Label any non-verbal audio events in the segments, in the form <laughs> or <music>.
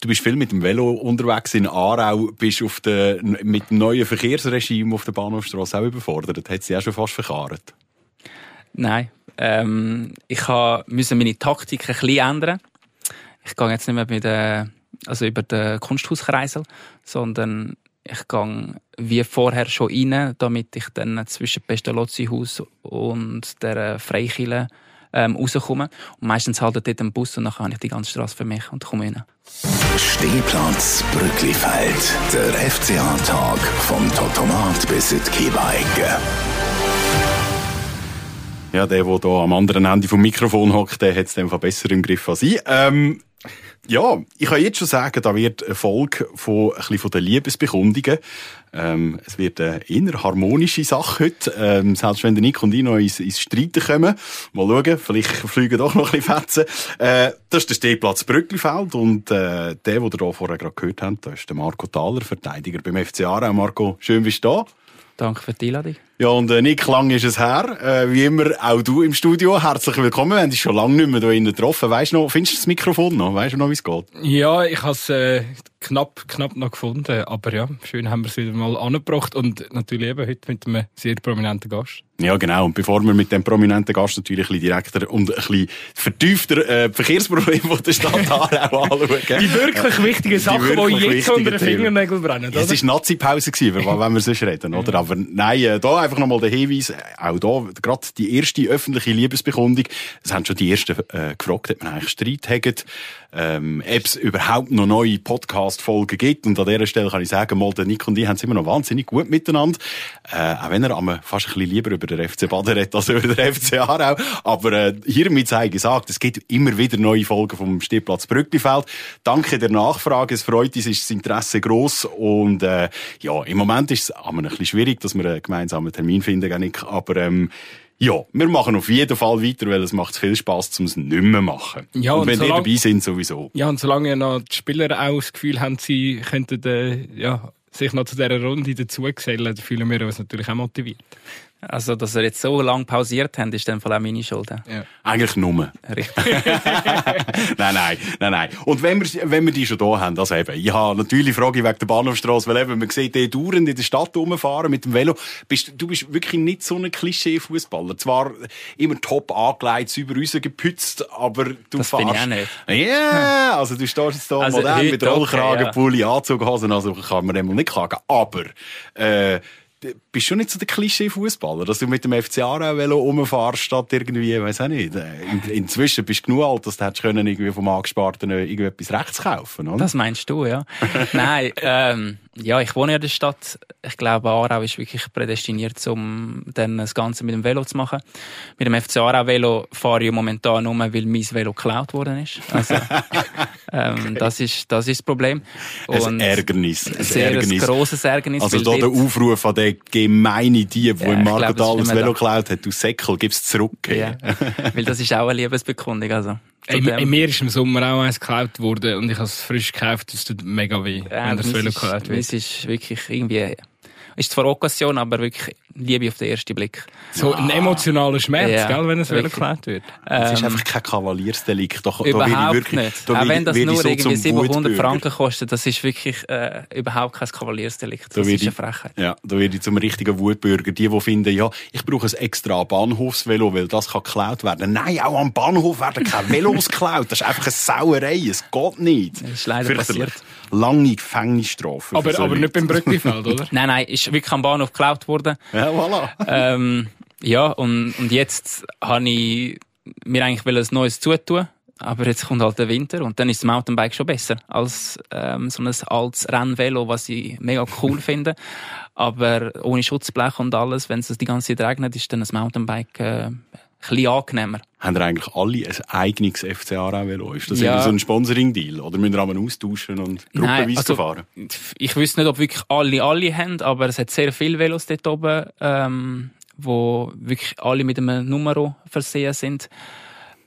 du bist viel mit dem Velo unterwegs in Aarau, bist auf der, mit dem neuen Verkehrsregime auf der Bahnhofstrasse auch überfordert. Hat sie auch schon fast verkarrt? Nein. Ähm, ich musste meine Taktik ein bisschen ändern. Ich gehe jetzt nicht mehr mit der, also über den Kunsthauskreisel, sondern ich gehe wie vorher schon rein, damit ich dann zwischen Pestalozzi-Haus und der Freikille ähm, rauskomme. Und meistens haltet dort ein Bus und dann habe ich die ganze Straße für mich und komme rein. Stehplatz Brücklifeld. Der FCA-Tag vom Totomat bis in die Kiebeige. Ja, der, der hier am anderen Ende vom Mikrofon hockt, der hat es dem besser im Griff als ich. Ähm, ja, ich kann jetzt schon sagen, da wird eine Folge von, ein bisschen von den Liebesbekundungen. Ähm, es wird eine eher harmonische Sache heute. Ähm, selbst wenn der Nick und ich noch ins, ins Streiten kommen. Mal schauen, vielleicht fliegen doch noch ein bisschen Fetzen. Äh, das ist der Stehplatz Brücklifeld und äh, der, den ihr hier vorher gerade gehört habt, das ist der Marco Thaler, Verteidiger beim FC Aarau. Marco, schön bist du da. Danke für die Einladung. Ja, und äh, Nick, lang ist es her. Äh, wie immer, auch du im Studio. Herzlich willkommen. Wir haben dich schon lange nicht mehr hier getroffen. Weißt du noch, findest du das Mikrofon noch? Weißt du noch, wie es geht? Ja, ich habe es äh, knapp, knapp noch gefunden. Aber ja, schön haben wir es wieder mal angebracht. Und natürlich eben heute mit einem sehr prominenten Gast. Ja, genau. Und bevor wir mit dem prominenten Gast natürlich ein bisschen direkter und ein bisschen vertiefter äh, Verkehrsproblem von der Stadt <laughs> Aarau anschauen. Die wirklich wichtigen Sachen, die, wirklich die jetzt unter den Fingernägeln brennen. Ja, es war Nazi-Pause, wenn wir <laughs> sonst reden, oder? Aber nein, äh, da einfach nochmal der Hinweis, auch da, gerade die erste öffentliche Liebesbekundung, es haben schon die ersten äh, gefragt, ob man eigentlich Streit hat, ähm, es überhaupt noch neue Podcast-Folgen gibt. Und an dieser Stelle kann ich sagen, mal, der Nick und ich haben es immer noch wahnsinnig gut miteinander. Äh, auch wenn er aber fast ein bisschen lieber über den FC Baden redet als über den FC Aarau. Aber äh, hiermit sei gesagt, es gibt immer wieder neue Folgen vom Stehplatz Brücklifeld. Danke der Nachfrage, es freut uns, ist das Interesse gross und äh, ja, im Moment ist es aber ein bisschen schwierig, dass wir einen gemeinsamen Termin finden, Nick. Aber ähm, ja, wir machen auf jeden Fall weiter, weil es macht viel Spaß, um es nicht mehr machen. Ja, und, und wenn solange, die dabei sind, sowieso. Ja, und solange noch die Spieler auch das Gefühl haben, sie könnten äh, ja, sich noch zu dieser Runde dazugesellen, fühlen wir uns natürlich auch motiviert. Also, dass er jetzt so lange pausiert hat, ist dann auch meine Schuld. Ja. Eigentlich nur. Richtig. <laughs> nein, nein, nein, nein. Und wenn wir, wenn wir die schon da haben, also eben, ich habe natürlich Frage wegen der Bahnhofstrasse, weil eben, man sieht die dauernd in der Stadt rumfahren mit dem Velo. Bist, du bist wirklich nicht so ein Klischee-Fußballer. Zwar immer top angelegt, über uns gepützt, aber du das fahrst. Bin ich auch nicht. Ja, yeah, also du stehst jetzt da also, modern mit Rollkragen, okay, ja. Pulli, Anzughosen, also kann man dem nicht klagen. Aber, äh, bist schon nicht so der Klischee-Fußballer, dass du mit dem FC Aarau rumfahrst, statt irgendwie, weiß auch nicht. In, inzwischen bist du genug alt, dass du hättest können irgendwie vom Angesparten irgendetwas rechts kaufen, oder? Das meinst du, ja. <laughs> Nein, ähm, ja, ich wohne in der Stadt. Ich glaube, Aarau ist wirklich prädestiniert, um dann das Ganze mit dem Velo zu machen. Mit dem FC Aarau Velo fahre ich momentan nur, weil mein Velo geklaut worden ist. Also, <laughs> ähm, okay. das ist, das ist das Problem. Und ein Ärgernis. Ein sehr Ärgernis. Ein grosses Ärgernis. Also da der Aufruf an den gemeinen Dieb, der ja, im Marketal das Velo geklaut hat, du Säckel, gib's zurück. Ja. <laughs> weil das ist auch eine Liebesbekundung, also. Ey, in mir ist im Sommer auch eins geklaut worden und ich habe es frisch gekauft. Das tut mega weh, ja, wenn das Velo geklaut wird. Es ist wirklich irgendwie ist zwar Occasion, aber wirklich Liebe auf den ersten Blick. So ein emotionaler Schmerz, ja, gell, wenn es wieder geklärt wird. Es ist ähm, einfach kein Kavaliersdelikt. Da, überhaupt da wirklich, nicht. Da Auch wenn das nur so irgendwie 700 Franken kostet, das ist wirklich äh, überhaupt kein Kavaliersdelikt. Das da ist eine Frechheit. Ja, da werde ich zum richtigen Wutbürger. Die, die finden, ja, ich brauche ein extra Bahnhofsvelo, weil das kann geklaut werden. Nein, auch am Bahnhof werden keine Velos geklaut. Das ist einfach eine Sauerei. Es geht nicht. Das ist leider passiert. Lange Gefängnisstrafe. Aber, aber nicht beim Brücklifeld, <laughs> oder? nein, nein, ist wirklich am Bahnhof geklaut worden. Ja, voilà. ähm, ja, und, und jetzt habe ich mir eigentlich ein neues zutun. Aber jetzt kommt halt der Winter und dann ist das Mountainbike schon besser als ähm, so ein altes Rennvelo, was ich mega cool <laughs> finde. Aber ohne Schutzblech und alles, wenn es die ganze Zeit regnet, ist dann das Mountainbike äh, bisschen angenehmer. Haben ihr eigentlich alle ein eigenes FC Aarau-Velo? Ist das ja. so ein Sponsoring-Deal? Oder müssen wir einmal austauschen und gruppenweise also, fahren? Ich wüsste nicht, ob wirklich alle alle haben, aber es hat sehr viele Velos dort oben, ähm, wo wirklich alle mit einem Numero versehen sind.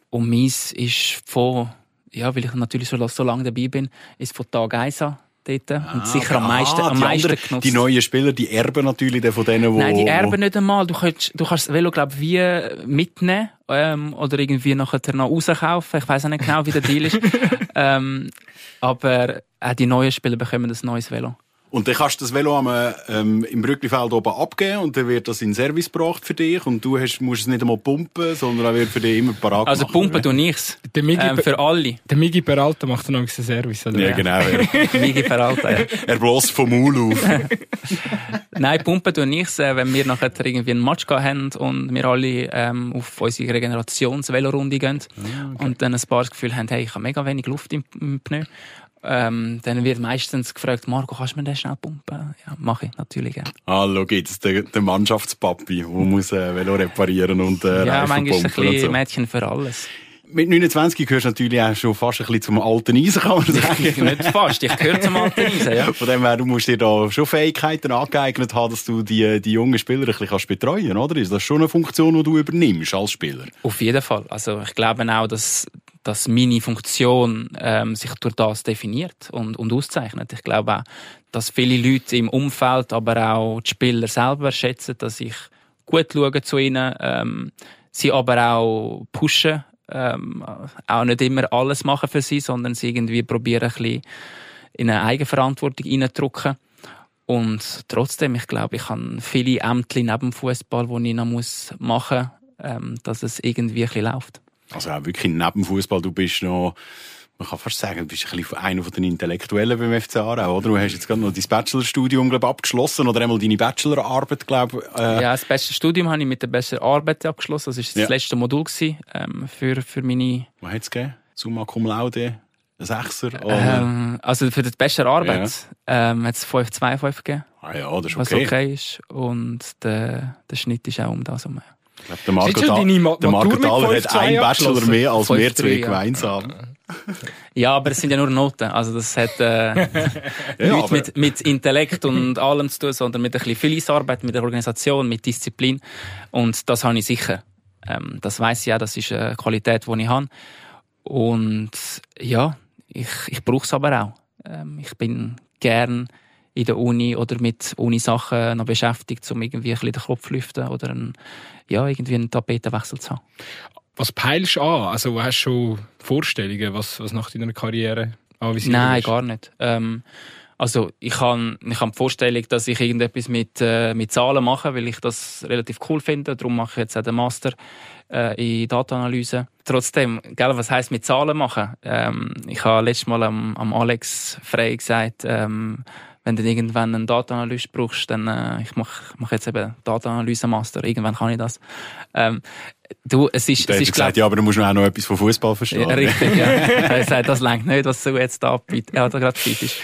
Und meins ist von, ja, weil ich natürlich so, so lange dabei bin, ist von Tag 1 an dort. Ah, und sicher am meisten, ah, am die meisten anderen, genutzt. Die neuen Spieler, die erben natürlich von denen, die... Nein, die erben nicht einmal. Du kannst, du kannst das Velo, glaube wie mitnehmen ähm, oder irgendwie nachher noch rauskaufen. Ich weiß auch nicht genau, wie der Deal ist. <laughs> ähm, aber auch die neuen Spieler bekommen ein neues Velo. Und dann kannst du das Velo am, ähm, im Brücklifeld oben abgeben und dann wird das in den Service gebracht für dich und du hast, musst es nicht einmal pumpen, sondern er wird für dich immer parat Also gemacht. pumpen tue ich's. Der Migi, Ähm, für alle. der Migi Peralta macht dann noch einen Service, oder? Ja, genau. Ja. <laughs> Migi Peralta, ja. er bloß vom Maul auf. <laughs> Nein, pumpen tue ich's, äh, wenn wir nachher irgendwie einen Match gehabt haben und wir alle ähm, auf unsere Regenerations-Velorunde gehen und dann ein paar das Gefühl haben, hey, ich habe mega wenig Luft im, im Pneu. Ähm, dann wird meistens gefragt, Marco, kannst du mir den schnell pumpen? Ja, mache ich natürlich gerne. Hallo, gibt's der, der Mannschaftspapi, der muss äh, Velo reparieren und äh, Ja, Reifen manchmal ist ein bisschen so. Mädchen für alles. Mit 29 gehörst du natürlich auch schon fast ein bisschen zum alten Eisen, kann man Ich, sagen. nicht fast, ich gehöre zum alten Eisen, ja. Von dem her, du musst dir da schon Fähigkeiten angeeignet haben, dass du die, die jungen Spieler ein bisschen kannst betreuen oder? Ist das schon eine Funktion, die du übernimmst als Spieler? Auf jeden Fall. Also ich glaube auch, dass, dass meine Funktion ähm, sich durch das definiert und, und auszeichnet. Ich glaube auch, dass viele Leute im Umfeld, aber auch die Spieler selber schätzen, dass ich gut schaue zu ihnen, ähm, sie aber auch pushen, ähm, auch nicht immer alles machen für sie, sondern sie irgendwie probieren, ein bisschen in eine Eigenverantwortung reinzudrücken. Und trotzdem, ich glaube, ich habe viele Ämter neben dem Fußball, die ich noch machen muss, ähm, dass es irgendwie ein bisschen läuft. Also auch wirklich neben dem Fußball, du bist noch, man kann fast sagen, du bist ein bisschen einer von den Intellektuellen beim FC Aarau, oder? Du hast jetzt gerade noch dein Bachelorstudium, glaube abgeschlossen oder einmal deine Bachelorarbeit, glaube ich. Äh, Ja, das beste Studium habe ich mit der besten Arbeit abgeschlossen. Das war das Ja. letzte Modul gewesen, ähm, für, für meine. Was hat es gegeben? Summa cum laude? Sechser? Ähm, also für die beste Arbeit ähm, hat es 5-2-5 gegeben, ah ja, das ist was okay. okay ist. Und der, der Schnitt ist auch um das herum. Der Marco, deine Ma- der Marco Thaler hat 5-2 einen Bachelor mehr als wir 5-3, zwei ja. gemeinsam. Ja, aber es sind ja nur Noten. Also das hat äh, <laughs> Ja, nichts mit, mit Intellekt und <laughs> allem zu tun, sondern mit ein bisschen Fleißarbeit, mit der Organisation, mit Disziplin. Und das habe ich sicher. Ähm, das weiß ich auch, das ist eine Qualität, die ich habe. Und ja, ich, ich brauche es aber auch. Ähm, ich bin gern in der Uni oder mit Uni-Sachen noch beschäftigt, um irgendwie ein bisschen den Kopf zu lüften oder einen, ja, irgendwie einen Tapetenwechsel zu haben. Was peilst du an? Also hast du schon Vorstellungen, was, was nach deiner Karriere anvisiert Nein, ist? gar nicht. Ähm, also ich habe ich hab die Vorstellung, dass ich irgendetwas mit, äh, mit Zahlen mache, weil ich das relativ cool finde. Darum mache ich jetzt auch den Master äh, in Datenanalyse. Trotzdem, gell, was heißt mit Zahlen machen? Ähm, ich habe letztes Mal am, am Alex Frey gesagt, ähm, wenn du irgendwann einen Datenanalyst brauchst, dann äh, ich mache mach jetzt eben Datenanalyse Master. Irgendwann kann ich das. Ähm, du, es ist, Der es ist glaub, gesagt, ja, aber du musst auch noch etwas von Fußball verstehen. ja, richtig, ja. Er sagt, das längt nicht, was du jetzt da bietest. Ja, da gerade bietest.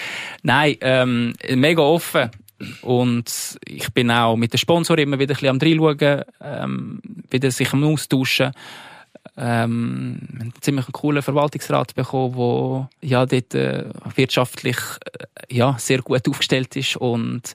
Nein, ähm, mega offen. Und ich bin auch mit den Sponsoren immer wieder ein bisschen am reinschauen, ähm, wieder sich am Austauschen. Ähm, einen ziemlich coolen Verwaltungsrat bekommen, der ja, dort äh, wirtschaftlich äh, ja, sehr gut aufgestellt ist und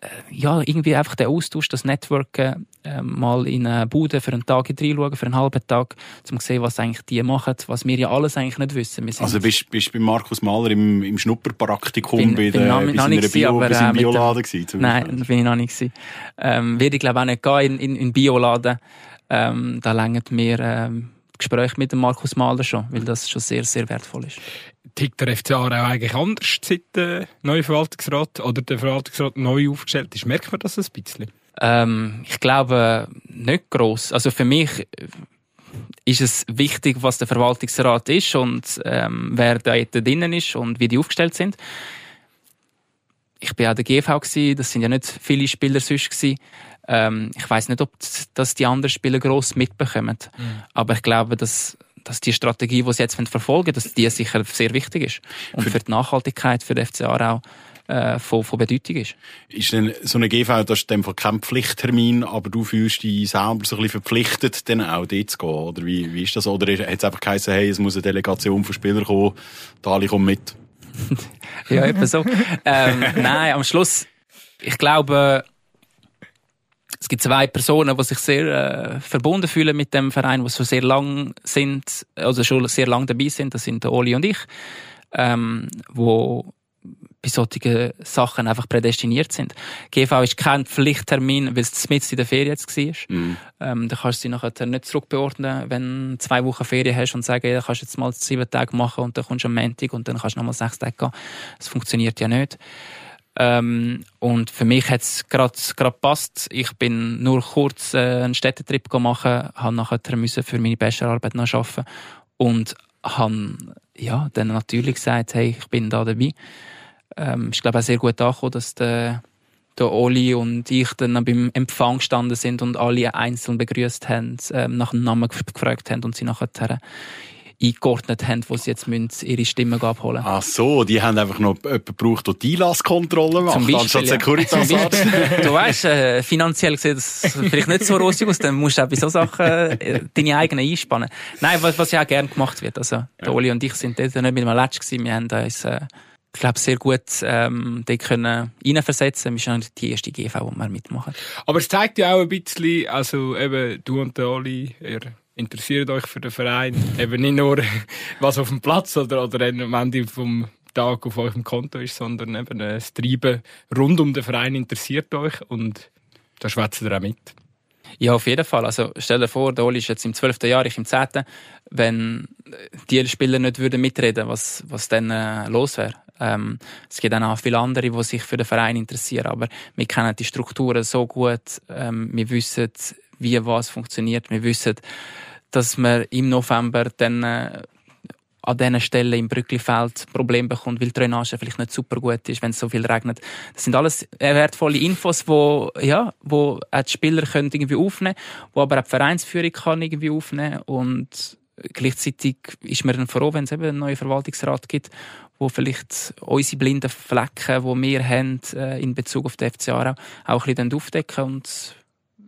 äh, ja, irgendwie einfach der Austausch, das Networken, äh, mal in eine Bude für einen Tag reinschauen, für einen halben Tag, um zu sehen, was eigentlich die machen, was wir ja alles eigentlich nicht wissen. Also bist bist bei Markus Mahler im, im Schnupperpraktikum Bin- bei, bin der, noch- bei seiner Bio, aber, äh, Bioladen gewesen? Nein, bin ich noch nicht gewesen. Ähm, werde ich glaube auch nicht gehen in, in, in Bioladen. Ähm, da längern mir ähm, Gespräche mit dem Markus Mahler schon, weil das schon sehr, sehr wertvoll ist. Tickt der FC Aarau eigentlich anders seit der neue Verwaltungsrat oder der Verwaltungsrat neu aufgestellt ist? Merkt man das ein bisschen? Ähm, ich glaube nicht gross. Also für mich äh, ist es wichtig, was der Verwaltungsrat ist und ähm, wer da drinnen ist und wie die aufgestellt sind. Ich bin auch der GV gewesen, das sind ja nicht viele Spieler sonst gewesen. Ähm, ich weiß nicht, ob das die anderen Spieler gross mitbekommen, aber ich glaube, dass dass die Strategie, die sie jetzt verfolgen, dass die sicher sehr wichtig ist und für, die Nachhaltigkeit für den FC Aarau äh, von, von Bedeutung ist. Ist denn so eine GV, das ist dem Fall kein Pflichttermin, aber du fühlst dich selber so ein bisschen verpflichtet, dann auch dort zu gehen? Oder wie, wie ist das? Oder hat es einfach geheißen, hey, es muss eine Delegation von Spielern kommen, Dali kommt mit? <laughs> Ja, etwa so. ähm, nein, am Schluss, ich glaube, es gibt zwei Personen, die sich sehr äh, verbunden fühlen mit dem Verein, die schon sehr lang sind, also schon sehr lang dabei sind. Das sind Oli und ich, ähm, wo bei solchen Sachen einfach prädestiniert sind. GV ist kein Pflichttermin, weil es mit in der Ferien jetzt war. Mhm. Ähm, da kannst du sie nachher nicht zurückbeordnen, wenn du zwei Wochen Ferien hast und sagen, ja, kannst jetzt mal sieben Tage machen und dann kommst du am Montag und dann kannst du nochmal sechs Tage gehen. Das funktioniert ja nicht. Ähm, und für mich hat es gerade gepasst. Ich bin nur kurz äh, einen Städtetrip machen, habe nachher müssen für meine Bachelorarbeit noch arbeiten und habe ja, dann natürlich gesagt, hey, ich bin da dabei. Ähm, ich glaube auch sehr gut angekommen, dass der, der Oli und ich dann beim Empfang gestanden sind und alle einzeln begrüßt haben, ähm, nach dem Namen gefragt haben und sie nachher eingeordnet haben, wo sie jetzt müssen ihre Stimmen abholen Ach so, die haben einfach noch jemanden gebraucht, der die Einlasskontrolle macht, Zum Beispiel, anstatt Securitas ja. Du weißt, äh, finanziell sieht das vielleicht nicht so rosig aus, dann musst du auch bei so Sachen äh, deine eigenen einspannen. Nein, was, was ja auch gerne gemacht wird. Also, der Oli und ich sind dort nicht mit einem Letsch gewesen, wir haben uns, äh, ich glaube, sehr gut ähm, dort können reinversetzen. Wir sind nicht die erste GV, die wir mitmachen. Aber es zeigt ja auch ein bisschen, also eben du und der Oli, ihr interessiert euch für den Verein. Eben nicht nur, <laughs> was auf dem Platz oder, oder am Ende vom Tag auf eurem Konto ist, sondern eben das Treiben rund um den Verein interessiert euch und da schwätzt ihr auch mit. Ja, auf jeden Fall. Also stell dir vor, der Oli ist jetzt im 12. Jahr, ich im 10. Wenn die Spieler nicht würden mitreden was, was dann äh, los wäre. Ähm, es gibt auch viele andere, die sich für den Verein interessieren, aber wir kennen die Strukturen so gut, ähm, wir wissen, wie was funktioniert. Wir wissen, dass man im November dann äh, an diesen Stellen im Brücklifeld Probleme bekommt, weil die Drainage vielleicht nicht super gut ist, wenn es so viel regnet. Das sind alles wertvolle Infos, wo, ja, wo auch die Spieler können irgendwie aufnehmen können, wo aber auch die Vereinsführung kann irgendwie aufnehmen und gleichzeitig ist man dann froh, wenn es eben einen neuen Verwaltungsrat gibt, wo vielleicht unsere blinden Flecken, die wir haben, äh, in Bezug auf die FCA auch ein bisschen aufdecken und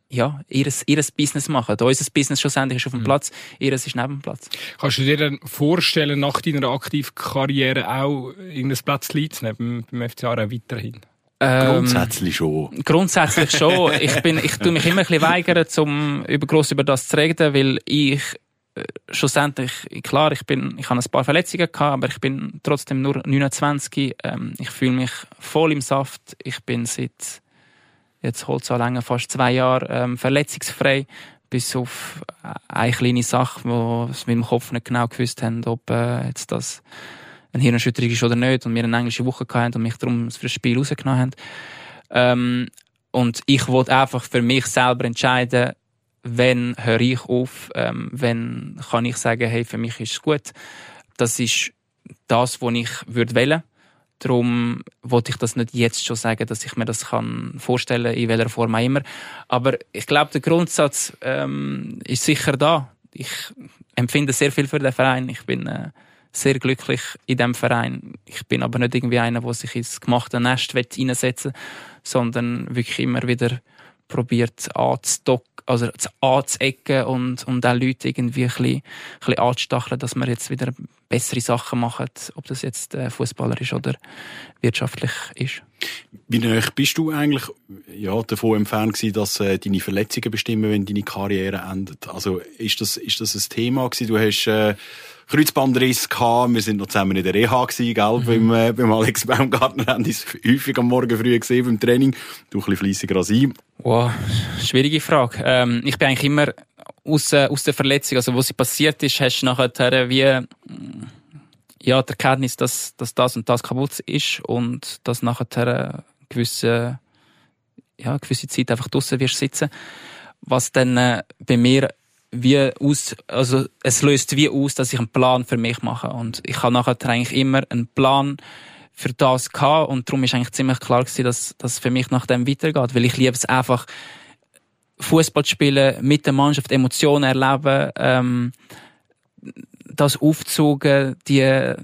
ja, ihres, ihres Business machen. Unser Business schlussendlich ist auf dem mhm. Platz, ihres ist neben dem Platz. Kannst du dir dann vorstellen, nach deiner aktiven Karriere auch irgendein Platz zu nehmen, beim FCA auch weiterhin? Ähm, grundsätzlich schon. Grundsätzlich schon. ich, bin, ich tue mich immer ein bisschen weigern, um über, gross über das zu reden, weil ich schlussendlich, klar, ich bin, ich habe ein paar Verletzungen gehabt, aber ich bin trotzdem nur 29. Ähm, ich fühle mich voll im Saft. Ich bin seit Jetzt holt es auch länger, fast zwei Jahre ähm, verletzungsfrei, bis auf eine kleine Sache, wo wir mit dem Kopf nicht genau gewusst haben, ob äh, jetzt das eine Hirnerschütterung ist oder nicht und wir eine englische Woche hatten und mich darum für das Spiel rausgenommen haben. Ähm, und ich wollte einfach für mich selber entscheiden, wenn höre ich auf, ähm, wenn kann ich sagen, hey, für mich ist es gut. Das ist das, was ich würde wählen Darum wollte ich das nicht jetzt schon sagen, dass ich mir das kann vorstellen in welcher Form auch immer. Aber ich glaube, der Grundsatz ähm, ist sicher da. Ich empfinde sehr viel für den Verein. Ich bin äh, sehr glücklich in dem Verein. Ich bin aber nicht irgendwie einer, der sich ins gemachte Nest reinsetzen will, sondern wirklich immer wieder probiert anzudocken, also anzuecken und, und auch Leute irgendwie ein bisschen, ein bisschen anzustacheln, dass wir jetzt wieder bessere Sachen machen, ob das jetzt äh, Fußballer ist oder wirtschaftlich ist. Wie nah bist du eigentlich ja, davon entfernt gewesen, dass äh, deine Verletzungen bestimmen, wenn deine Karriere endet? Also ist das, ist das ein Thema gewesen? Du hast äh, Kreuzbandriss gehabt. Wir sind noch zusammen in der Reha gewesen, gell? Mhm. Beim, äh, beim Alex Baumgartner haben uns häufig am Morgen früh gesehen beim Training. Du ein bisschen fleissiger als ich. Wow, schwierige Frage. Ähm, ich bin eigentlich immer aus, äh, aus der Verletzung, also wo sie passiert ist, hast du nachher wie, ja, die Erkenntnis, dass, dass das und das kaputt ist und dass nachher gewisse, ja, gewisse Zeit einfach draussen wirst sitzen. Was dann äh, bei mir wie aus, also es löst wie aus, dass ich einen Plan für mich mache. Und ich habe nachher eigentlich immer einen Plan für das gehabt. Und darum ist eigentlich ziemlich klar gewesen, dass das für mich nach dem weitergeht, weil ich liebe es einfach Fußball spielen, mit der Mannschaft Emotionen erleben, ähm, das aufzogen, die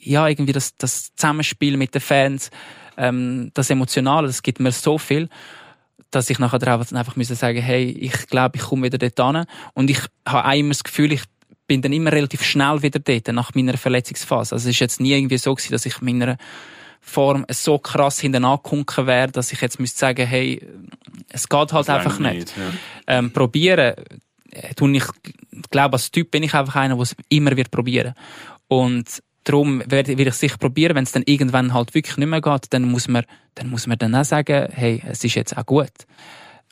ja irgendwie das, das Zusammenspiel mit den Fans, ähm, das Emotionale, das gibt mir so viel dass ich nachher einfach müssen sagen, hey, ich glaube, ich komme wieder dort hin. Und ich habe auch immer das Gefühl, ich bin dann immer relativ schnell wieder dort, nach meiner Verletzungsphase. Also es ist jetzt nie irgendwie so gewesen, dass ich meiner Form so krass hinten angekunken wäre, dass ich jetzt müsste sagen, hey, es geht halt das einfach nicht. nicht ja. ähm, probieren, äh, tue ich, glaube als Typ bin ich einfach einer, der es immer wird probieren. Und darum werde ich sicher probieren, wenn es dann irgendwann halt wirklich nicht mehr geht, dann muss man, dann muss man dann auch sagen, hey, es ist jetzt auch gut.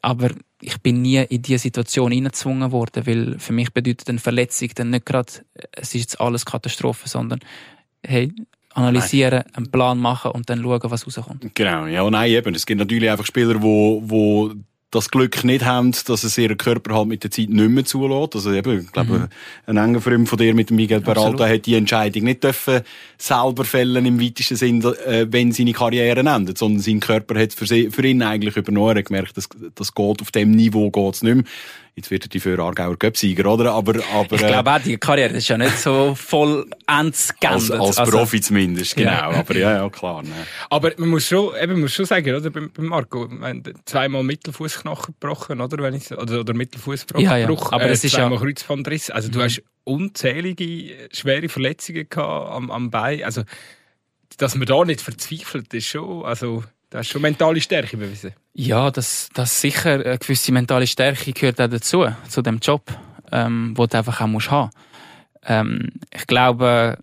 Aber ich bin nie in diese Situation hineingezwungen worden, weil für mich bedeutet eine Verletzung dann nicht gerade, es ist jetzt alles Katastrophe, sondern hey, analysieren, einen Plan machen und dann schauen, was rauskommt. Genau, ja, nein, eben. Es gibt natürlich einfach Spieler, wo, wo das Glück nicht haben, dass es ihren Körper halt mit der Zeit nicht mehr zulässt. Also eben, ich glaube, mhm. ein enger Freund von dir mit dem Miguel Peralta hat die Entscheidung nicht dürfen selber fällen im weitesten Sinn, äh, wenn seine Karriere endet, sondern sein Körper hat für, sie, für ihn eigentlich übernommen. Er hat gemerkt, dass das geht auf dem Niveau geht's nicht mehr. Jetzt wird er die für Aargauer Göpsieger, oder? Aber, aber, ich glaube auch, die Karriere ist ja nicht so voll ends Als, als also, Profi zumindest, genau. Ja. Aber ja, ja, klar. Ne. Aber man muss schon, eben, man muss schon sagen, oder? Bei, bei Marco, zweimal Mittelfußknochen gebrochen, oder? Wenn ich, oder, oder Mittelfußbruch, ja, ja. aber äh, es ist zweimal ja... Kreuzbandriss. Also du mhm. hast unzählige schwere Verletzungen gehabt am, am Bein. Also, dass man da nicht verzweifelt, ist schon, also, das ist schon mentale Stärke bewiesen. Ja, das, das sicher. Eine gewisse mentale Stärke gehört auch dazu, zu dem Job, ähm, wo du einfach auch musst haben. Ähm, ich glaube,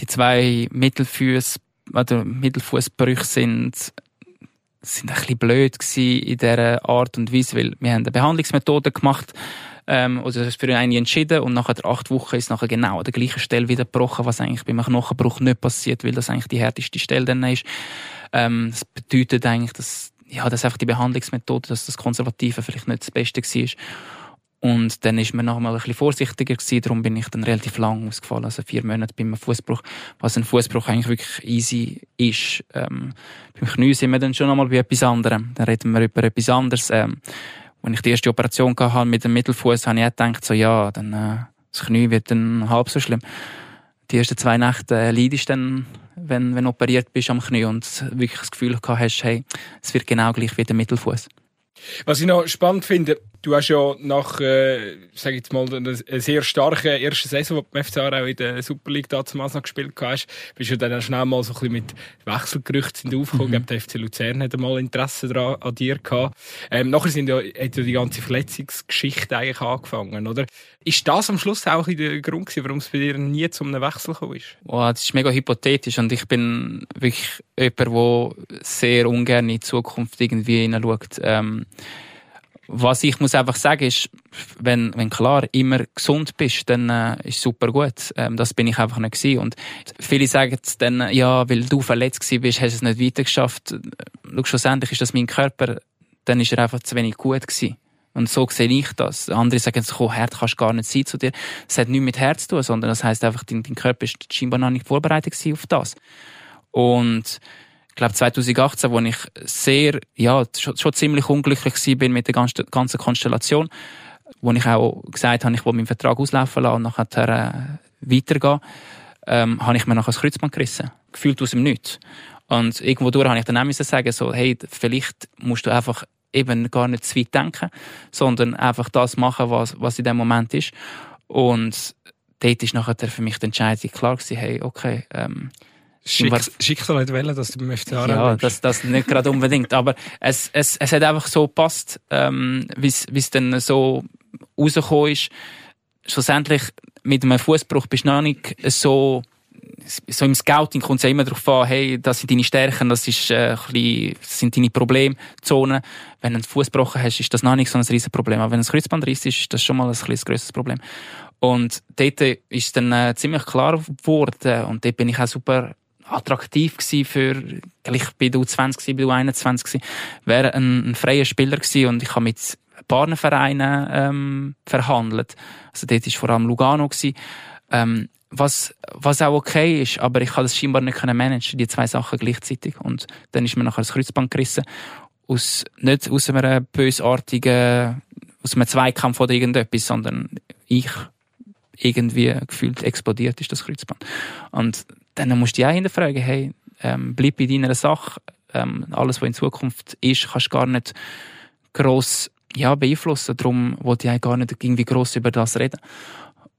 die zwei Mittelfuß oder Mittelfußbrüche sind sind ein bisschen blöd in dieser Art und Weise, weil wir haben eine Behandlungsmethode gemacht, ähm, oder das ist für einen entschieden und nach acht Wochen ist nachher genau an der gleichen Stelle wieder gebrochen, was eigentlich beim Knochenbruch nicht passiert, weil das eigentlich die härteste Stelle dann ist. Ähm, das bedeutet eigentlich, dass, ja, dass einfach die Behandlungsmethode, dass das Konservative vielleicht nicht das Beste war. Und dann ist man noch mal ein bisschen vorsichtiger gewesen, darum bin ich dann relativ lang ausgefallen, also vier Monate beim Fußbruch, was ein Fußbruch eigentlich wirklich easy ist. Ähm, beim Knie sind wir dann schon noch mal bei etwas anderem. Dann reden wir über etwas anderes. Ähm, als ich die erste Operation hatte mit dem Mittelfuß, habe ich auch gedacht, so, ja, dann, äh, das Knie wird dann halb so schlimm. Die ersten zwei Nächte äh, leidest dann wenn, wenn du operiert bist am Knie und wirklich das Gefühl gehabt hast, hey, es wird genau gleich wie der Mittelfuß. Was ich noch spannend finde, du hast ja nach, äh, sag ich jetzt mal, einer sehr starken ersten Saison, die beim FC auch in der Super League damals noch gespielt hast, bist du dann schnell mal so ein bisschen mit Wechselgerüchten aufgekommen. Mhm. Der FC Luzern hat mal Interesse daran, an dir gehabt. Ähm, nachher sind ja, hat ja die ganze Verletzungsgeschichte eigentlich angefangen, oder? Ist das am Schluss auch der Grund gewesen, warum es bei dir nie zu einem Wechsel gekommen ist? Oh, das ist mega hypothetisch und ich bin wirklich jemand, der sehr ungern in die Zukunft irgendwie hineinschaut. Ähm, was ich muss einfach sagen ist, wenn, wenn klar immer gesund bist, dann äh, ist super gut. Ähm, das bin ich einfach nicht gewesen. Und viele sagen dann, ja, weil du verletzt gewesen bist, hast du es nicht weitergeschafft. Schau, schlussendlich ist das mein Körper, dann ist er einfach zu wenig gut gewesen. Und so sehe ich das. Andere sagen so, oh, Herz kannst gar nicht sein zu dir. Das hat nichts mit Herz zu tun, sondern das heißt einfach, dein, dein Körper ist scheinbar noch nicht vorbereitet auf das. Und glaube 2018, wo ich sehr, ja, schon, schon ziemlich unglücklich bin mit der ganzen, ganzen Konstellation, wo ich auch gesagt habe, ich will meinen Vertrag auslaufen lassen und nachher äh, weitergehen, ähm, habe ich mir nachher das Kreuzband gerissen. Gefühlt aus dem Nichts. Und irgendwo durch habe ich dann auch müssen sagen, so, hey, vielleicht musst du einfach eben gar nicht zu weit denken, sondern einfach das machen, was, was in dem Moment ist. Und dort ist nachher für mich die Entscheidung klar gewesen, hey, okay, ähm, Schicksal nicht wollen, dass du beim FCA Ja, das, das nicht gerade unbedingt. Aber es, es, es hat einfach so gepasst, ähm, wie es dann so rausgekommen ist. Schlussendlich mit einem Fußbruch bist du noch nicht so so im Scouting kommt es ja immer darauf an, hey, das sind deine Stärken, das, ist, äh, bisschen, das sind deine Problemzonen. Wenn du einen Fuß gebrochen hast, ist das noch nicht so ein riesen Problem. Aber wenn ein Kreuzbandriss ist, ist das schon mal ein, ein grösseres Problem. Und dort ist dann äh, ziemlich klar geworden und dort bin ich auch super attraktiv gewesen für, ich bin du 20 bei du 21 gewesen, wäre ein, ein freier Spieler gewesen und ich habe mit Partnervereinen ähm, verhandelt. Also dort war vor allem Lugano gewesen. Ähm, was, was auch okay ist, aber ich kann das scheinbar nicht managen, die zwei Sachen gleichzeitig. Und dann ist mir nachher das Kreuzband gerissen. Aus, nicht aus einem bösartigen, aus einem Zweikampf oder irgendetwas, sondern ich irgendwie gefühlt explodiert ist das Kreuzband. Und dann musst du dich auch hinterfragen, hey, ähm, bleib bei deiner Sache. Ähm, alles, was in Zukunft ist, kannst du gar nicht gross ja, beeinflussen. Darum wollte ich gar nicht irgendwie gross über das reden.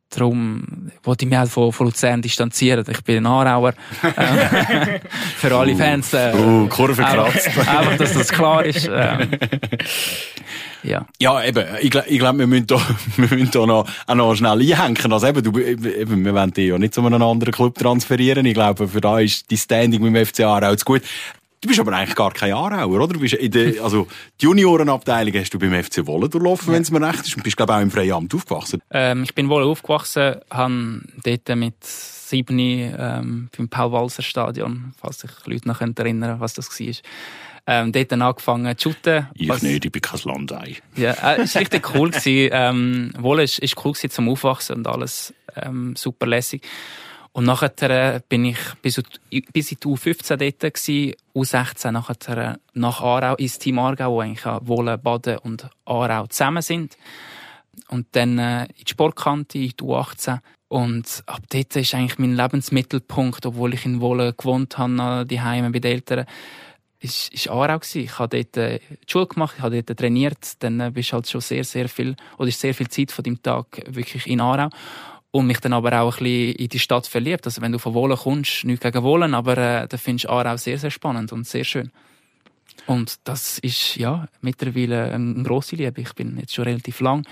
Darum wollte ich mich auch von, von Luzern distanzieren. Ich bin ein Aarauer. Ähm, <laughs> für alle Fans. Äh, uh, Kurve kratzt. Einfach, einfach, dass das klar ist. Ähm, <laughs> Ja. Ja, eben, ich, ich glaube, wir müssen da, <laughs> wir müssen da noch, auch noch schnell einhängen. Also eben, du, eben, wir wollen dich ja nicht zu einem anderen Club transferieren. Ich glaube, für da ist die Standing mit dem FC Aarau zu gut. Du bist aber eigentlich gar kein Aarauer, oder? Du bist in der, <laughs> also, die Juniorenabteilung hast du beim FC Wolle durchlaufen, wenn es mir recht ist. Und bist, glaube ich, auch im Freiamt aufgewachsen. Ähm, ich bin wohl aufgewachsen, habe dort mit sieben ähm, beim Paul-Walser-Stadion, falls sich Leute noch erinnern was das war. Ähm, dort dann angefangen zu shooten. Ich was- nicht, ich bin kein Landei. Ja, äh, es war richtig cool. Gewesen. <laughs> Ähm, wohl, es ist cool gewesen zum Aufwachsen und alles ähm, super lässig. Und nachher äh, bin ich bis, bis in die U15 dort gewesen, U16 nachher äh, nach Aarau ins Team Aargau, wo eigentlich Wohlen, Baden und Aarau zusammen sind. Und dann äh, in die Sportkante, in die U18. Und ab dort ist eigentlich mein Lebensmittelpunkt, obwohl ich in Wohlen gewohnt habe, die Heime bei den Eltern, ist, ist Aarau gewesen. Ich habe dort äh, die Schule gemacht, ich habe dort trainiert. Dann äh, bist halt schon sehr, sehr viel, oder ist sehr viel Zeit von deinem Tag wirklich in Aarau. Und mich dann aber auch ein bisschen in die Stadt verliebt. Also wenn du von Wohlen kommst, nichts gegen Wohlen, aber äh, da findest du Aarau sehr, sehr spannend und sehr schön. Und das ist, ja, mittlerweile eine, grosse Liebe. Ich bin jetzt schon relativ lang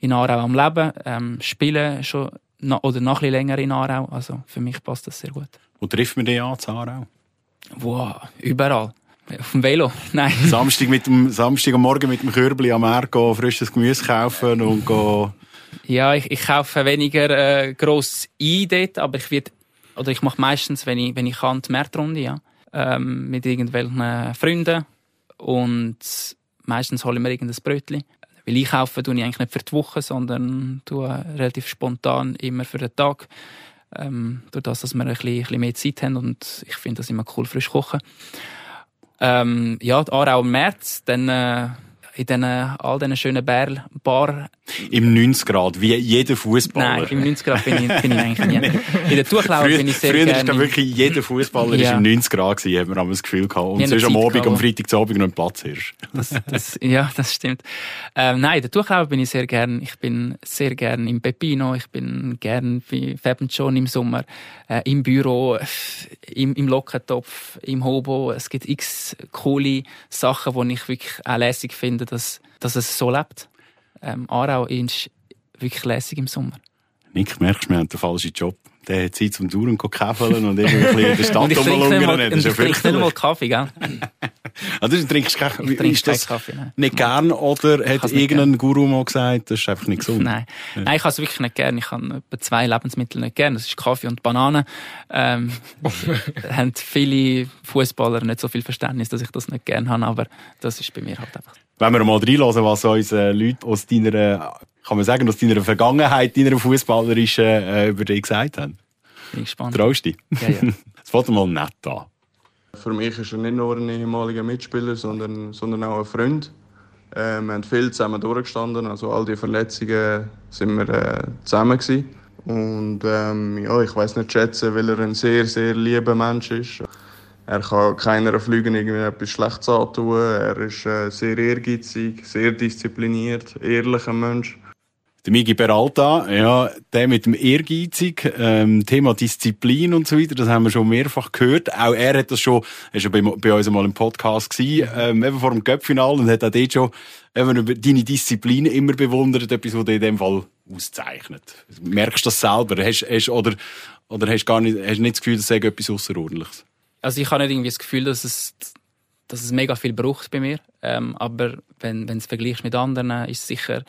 in Aarau am Leben, ähm, spiele schon, na, oder noch ein länger in Aarau. Also für mich passt das sehr gut. Wo trifft man dich an, zu Aarau? Wow, überall. Auf dem Velo. Nein. Samstag, mit dem, Samstag am Morgen mit dem Körbli am Markt gehen, frisches Gemüse kaufen und gehen. Ja, ich, ich kaufe weniger äh, gross ein dort, aber ich wird oder ich mache meistens, wenn ich, wenn ich kann, die Märtrunde, ja. Ähm, mit irgendwelchen Freunden. Und meistens hole ich mir irgendein Brötchen. Weil einkaufen tue ich eigentlich nicht für die Woche, sondern tue relativ spontan immer für den Tag. Ähm, durch das, dass wir ein bisschen, ein bisschen mehr Zeit haben und ich finde das immer cool, frisch kochen. Ähm, ja, Aarau im März, dann äh, in den, all diesen schönen Bar, Bar Im 90 Grad, wie jeder Fußballer. Nein, im 90 Grad bin ich, bin ich eigentlich nie. <laughs> In der Tuchlauf Früher, bin ich sehr früher ist gerne. da wirklich jeder Fußballer Ja. ist im 90 Grad gewesen, hat man aber das Gefühl gehabt. Und sonst am Abend, am Freitag zu Abend noch im Platz ist. Das, das, ja, das stimmt. Ähm, nein, in der Tuchlauf bin ich sehr gern. Ich bin sehr gern im Pepino. Ich bin gern bei Fab John im Sommer, äh, im Büro, äh, im, im Lockentopf, im Hobo. Es gibt x coole Sachen, die ich wirklich auch lässig finde, dass, dass es so lebt. Ähm, Aarau ist wirklich lässig im Sommer. Nick, merkst du, wir haben den falschen Job. Der hat Zeit zum Touren zu käfeln und irgendwie in der Stadt <laughs> rumlungern. und Das ist ja ich trinke nicht mal. Kaffee, gell? <laughs> Ah, du trinkst keinen Ich trinke ist das keinen Kaffee, nein. nicht gern oder hat irgendein Guru mal gesagt, das ist einfach nicht gesund? Nein, Nein ich habe es wirklich nicht gern. Ich habe etwa zwei Lebensmittel nicht gern. Das ist Kaffee und Banane. Ähm, <laughs> haben viele Fußballer nicht so viel Verständnis, dass ich das nicht gern habe, aber das ist bei mir halt einfach. Wenn wir mal reinhören, was uns äh, Leute aus deiner, kann man sagen, aus deiner Vergangenheit, deiner fußballerischen, äh, über dich gesagt haben. Bin ich gespannt. Traust du dich? Ja, ja. <laughs> Das fängt mal nett an. Für mich ist er nicht nur ein ehemaliger Mitspieler, sondern, sondern auch ein Freund. Äh, wir haben viel zusammen durchgestanden, also all die Verletzungen sind wir äh, zusammen gewesen. Und ähm, ja, ich weiß nicht schätzen, weil er ein sehr, sehr lieber Mensch ist. Er kann keiner Flügen irgendwie etwas Schlechtes antun. Er ist äh, sehr ehrgeizig, sehr diszipliniert, ehrlicher Mensch. Der Migi Peralta, ja, der mit dem Ehrgeizig, ähm, Thema Disziplin und so weiter, das haben wir schon mehrfach gehört. Auch er hat das schon, er ist ja bei, bei uns mal im Podcast gewesen, ähm, eben vor dem Göppfinal und hat auch dort schon eben über deine Disziplin immer bewundert, etwas, was dich in dem Fall auszeichnet. Merkst du das selber? Hast, hast, oder, oder hast gar nicht, hast nicht das Gefühl, das sei etwas Außerordentliches? Also ich habe nicht irgendwie das Gefühl, dass es, dass es mega viel braucht bei mir. Ähm, aber wenn, wenn du es vergleichst mit anderen, ist es sicher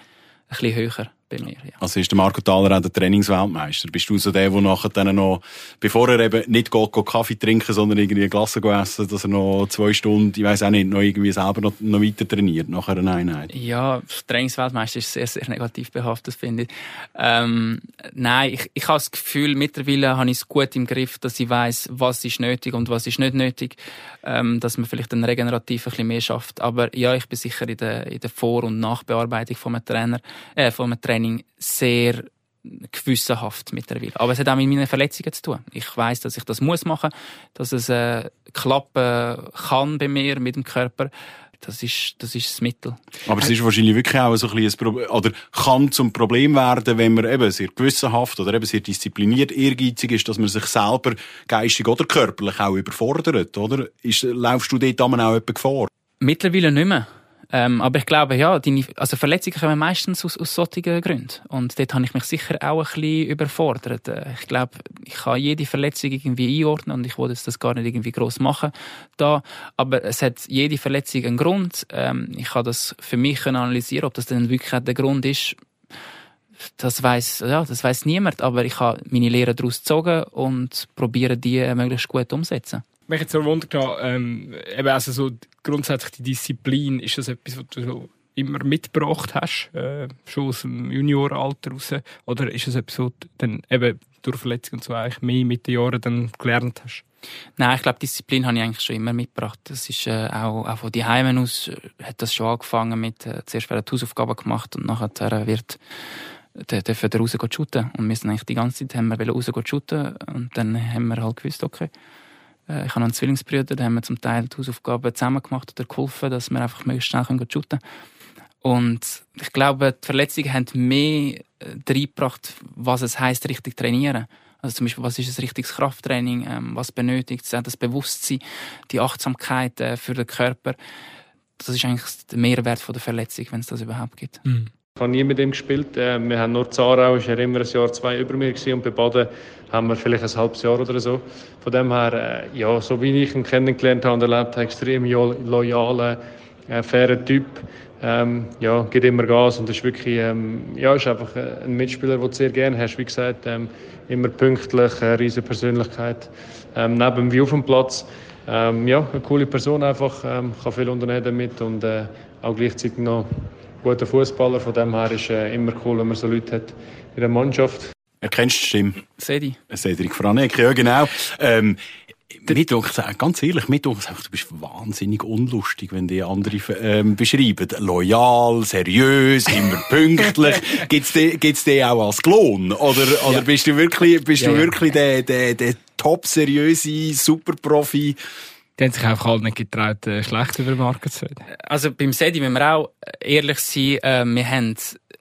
ein bisschen höher bei mir. Ja. Also ist der Marco Thaler auch der Trainingsweltmeister? Bist du so der, der nachher dann noch, bevor er eben nicht geht, geht Kaffee trinken, sondern irgendwie ein Glas essen, dass er noch zwei Stunden, ich weiß auch nicht, noch irgendwie selber noch, noch weiter trainiert, nach einer Einheit? Ja, Trainingsweltmeister ist sehr, sehr negativ behaftet, finde ich. Ähm, nein, ich, ich habe das Gefühl, mittlerweile habe ich es gut im Griff, dass ich weiß, was ist nötig und was ist nicht nötig, ähm, dass man vielleicht dann regenerativ ein bisschen mehr schafft. Aber ja, ich bin sicher in der, in der Vor- und Nachbearbeitung von einem Trainer, äh, von einem Training sehr gewissenhaft mittlerweile. Aber es hat auch mit meinen Verletzungen zu tun. Ich weiß, dass ich das muss machen, dass es äh, klappen kann bei mir mit dem Körper. Das ist, das ist das Mittel. Aber es ist wahrscheinlich wirklich auch so ein bisschen ein Problem, oder kann zum Problem werden, wenn man eben sehr gewissenhaft oder eben sehr diszipliniert, ehrgeizig ist, dass man sich selber geistig oder körperlich auch überfordert, oder? Ist, laufst du dort auch etwa Gefahr? Mittlerweile nicht mehr. Ähm, aber ich glaube, ja, deine, also Verletzungen kommen meistens aus, aus solchen Gründen. Und dort habe ich mich sicher auch ein bisschen überfordert. Äh, ich glaube, ich kann jede Verletzung irgendwie einordnen und ich wollte das gar nicht irgendwie gross machen da. Aber es hat jede Verletzung einen Grund. Ähm, ich kann das für mich analysieren, ob das dann wirklich der Grund ist. Das weiß ja, das weiß niemand. Aber ich habe meine Lehre daraus gezogen und probiere die möglichst gut umzusetzen. Mich jetzt so wundert, ähm, eben also so grundsätzlich die Disziplin, ist das etwas, was du so immer mitgebracht hast, äh, schon aus dem Junioralter raus? Oder ist es etwas, was du dann eben durch Verletzung und so eigentlich mehr mit den Jahren dann gelernt hast? Nein, ich glaube, Disziplin habe ich eigentlich schon immer mitgebracht. Das ist äh, auch, auch von die Heimen aus äh, hat das schon angefangen mit äh, zuerst werden Hausaufgaben gemacht und nachher äh, wird dürfen wir raus shooten. Und wir sind eigentlich die ganze Zeit haben wir raus shooten und dann haben wir halt gewusst, okay, ich habe noch einen Zwillingsbrüder, da haben wir zum Teil die Hausaufgaben zusammen gemacht oder geholfen, dass wir einfach möglichst schnell shooten können. Und ich glaube, die Verletzungen haben mehr äh, reingebracht, was es heisst, richtig trainieren. Also zum Beispiel, was ist ein richtiges Krafttraining, ähm, was benötigt es, das Bewusstsein, die Achtsamkeit äh, für den Körper. Das ist eigentlich der Mehrwert von der Verletzung, wenn es das überhaupt gibt. Mhm. Ich habe nie mit ihm gespielt. Wir haben nur Zarau, er immer ein Jahr, zwei über mir und bei Baden haben wir vielleicht ein halbes Jahr oder so. Von dem her, äh, ja, so wie ich ihn kennengelernt habe und erlebt habe, extrem loyaler, äh, fairer Typ. Ähm, ja, geht immer Gas und ist wirklich, ähm, ja, ist einfach ein Mitspieler, den du sehr gerne hast. Wie gesagt, ähm, immer pünktlich, eine riesige Persönlichkeit, ähm, neben wie auf dem Platz. Ähm, ja, eine coole Person einfach, ähm, kann viel unternehmen damit und äh, auch gleichzeitig noch guter Fußballer. Von dem her ist äh, immer cool, wenn man so Leute hat in der Mannschaft. Erkennst du die Stimme? Sedi. Cedric Franek, ja genau. Ähm, mir ganz ehrlich, mir denkt du bist wahnsinnig unlustig, wenn die andere ähm, beschreiben. Loyal, seriös, immer <laughs> pünktlich. gibt's die, gibt's die auch als Klon? Oder, oder ja. bist du wirklich, bist ja, du wirklich ja. der, der, der top seriöse Superprofi? Die haben sich einfach halt nicht getraut, äh, schlecht über den Markt zu reden. Also beim Sedi müssen wir auch ehrlich sein, äh, wir haben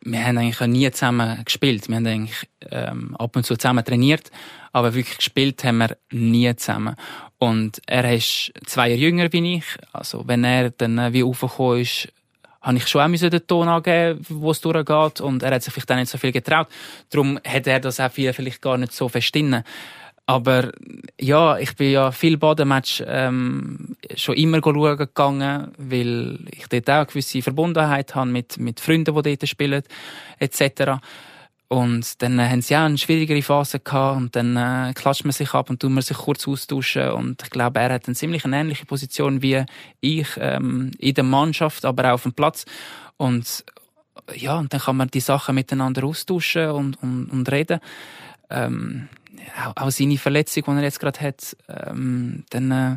wir haben eigentlich nie zusammen gespielt. Wir haben eigentlich ähm, ab und zu zusammen trainiert, aber wirklich gespielt haben wir nie zusammen. Und er ist zwei Jahre jünger wie ich. Also wenn er dann wie aufgekommen ist, habe ich schon auch den Ton angeben, wo es durchgeht. Und er hat sich vielleicht auch nicht so viel getraut. Darum hat er das auch vielleicht gar nicht so verstanden. Aber ja, ich bin ja viel Badematch ähm, schon immer schauen gegangen, weil ich dort auch eine gewisse Verbundenheit habe mit, mit Freunden, die dort spielen, etc. Und dann äh, haben sie auch eine schwierigere Phase gehabt und dann äh, klatscht man sich ab und tut man sich kurz austauschen und ich glaube, er hat eine ziemlich eine ähnliche Position wie ich ähm, in der Mannschaft, aber auch auf dem Platz und ja, und dann kann man die Sachen miteinander austauschen und, und, und reden. Ähm, auch, seine Verletzung, die er jetzt gerade hat, ähm, dann... Äh,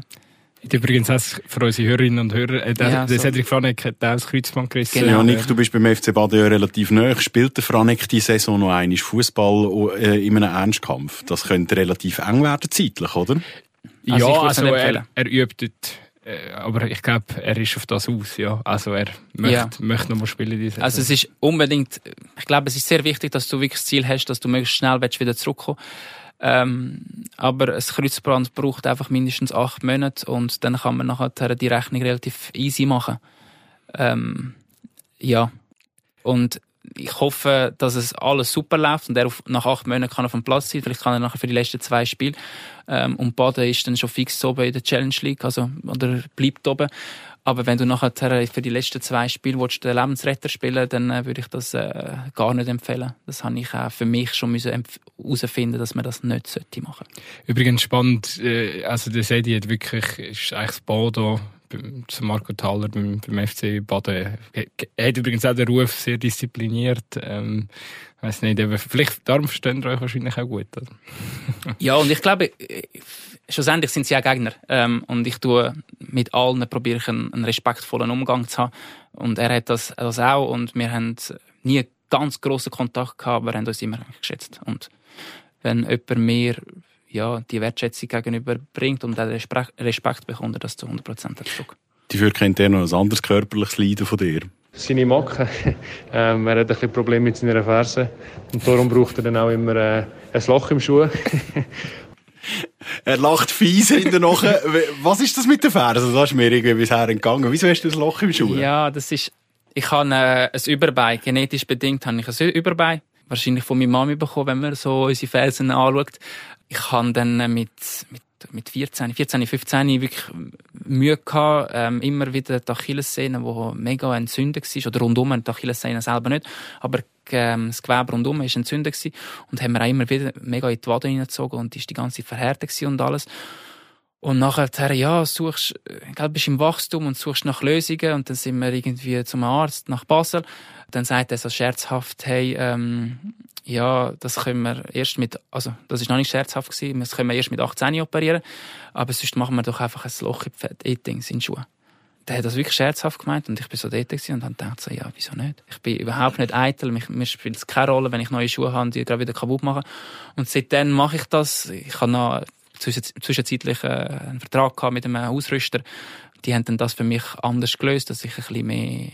Übrigens auch für unsere Hörerinnen und Hörer, äh, der, ja, der so. Cedric Franek hat auch das Kreuzband gerissen. Genau. Nick, du bist beim FC Baden ja relativ neu. Spielt der Franek die Saison noch einmal Fußball äh, in einem Ernstkampf? Das könnte relativ eng werden zeitlich, oder? Also ja, also er, er übt dort äh, aber ich glaube, er ist auf das aus, ja. Also er möchte, ja. möchte noch mal spielen diese Also es ist unbedingt, ich glaube, es ist sehr wichtig, dass du wirklich das Ziel hast, dass du möglichst schnell wieder zurückkommen ähm, aber ein Kreuzband braucht einfach mindestens acht Monate und dann kann man nachher die Rechnung relativ easy machen. Ähm, ja. Und ich hoffe, dass es alles super läuft und er auf, nach acht Monaten kann auf dem Platz sein. Vielleicht kann er nachher für die letzten zwei Spiele. Ähm, und Baden ist dann schon fix oben in der Challenge League, also, oder bleibt oben. Aber wenn du nachher für die letzten zwei Spiele den Lebensretter spielen dann äh, würde ich das äh, gar nicht empfehlen. Das habe ich auch für mich schon herausfinden dass man das nicht sollte machen Übrigens spannend, äh, also der Sedi hat wirklich, ist eigentlich das Bodo zu Marco Thaler beim, beim FC Baden. Er hat übrigens auch den Ruf sehr diszipliniert. Ähm, weiß nicht, vielleicht darum verstehen wir euch wahrscheinlich auch gut. Oder? <laughs> ja, und ich glaube, schlussendlich sind sie ja Gegner. Ähm, und ich tue mit allen probiere ich einen, einen, respektvollen Umgang zu haben. Und er hat das, das auch. Und wir haben nie ganz grossen Kontakt gehabt, aber haben uns immer geschätzt. Und wenn jemand mir ja, die Wertschätzung gegenüber bringt und den Respekt bekommt er das zu 100% zurück. Dafür kennt er noch ein anderes körperliches Leiden von dir. Seine Macke. <laughs> Ähm, er hat ein bisschen Probleme mit seiner Ferse. Und darum braucht er dann auch immer äh, ein Loch im Schuh. <laughs> Er lacht fies nachher. Was ist das mit den Fersen? Also, das ist mir irgendwie bisher entgangen. Wieso hast du das Loch im Schuh? Ja, das ist, ich habe äh, ein Überbein. Genetisch bedingt habe ich ein Überbein. Wahrscheinlich von meiner Mami bekommen, wenn man so unsere Fersen anschaut. Ich habe dann äh, mit, mit mit 14, 14, 15 wirklich Mühe gehabt, ähm, immer wieder die Achillessehne, die mega entzündet war, oder rundum, die Achillessehne selber nicht, aber ähm, das Gewebe rundum war entzündet und haben wir auch immer wieder mega in die Wade hineingezogen und ist die ganze Zeit und alles. Und nachher, ja, suchst, gell, bist im Wachstum und suchst nach Lösungen und dann sind wir irgendwie zum Arzt nach Basel. Dann sagt er so scherzhaft, hey, ähm, ja, das können wir erst mit, also, das ist noch nicht scherzhaft gewesen, das können wir erst mit 18 operieren, aber sonst machen wir doch einfach ein Loch in die in den Schuhen. Der hat das wirklich scherzhaft gemeint und ich bin so dort und dann gedacht so, ja, wieso nicht? Ich bin überhaupt nicht eitel, mich, mir spielt es keine Rolle, wenn ich neue Schuhe habe die gerade wieder kaputt machen. Und seitdem mache ich das. Ich habe noch zwischenzeitlich äh, einen Vertrag gehabt mit einem Ausrüster. Die haben dann das für mich anders gelöst, dass ich ein bisschen mehr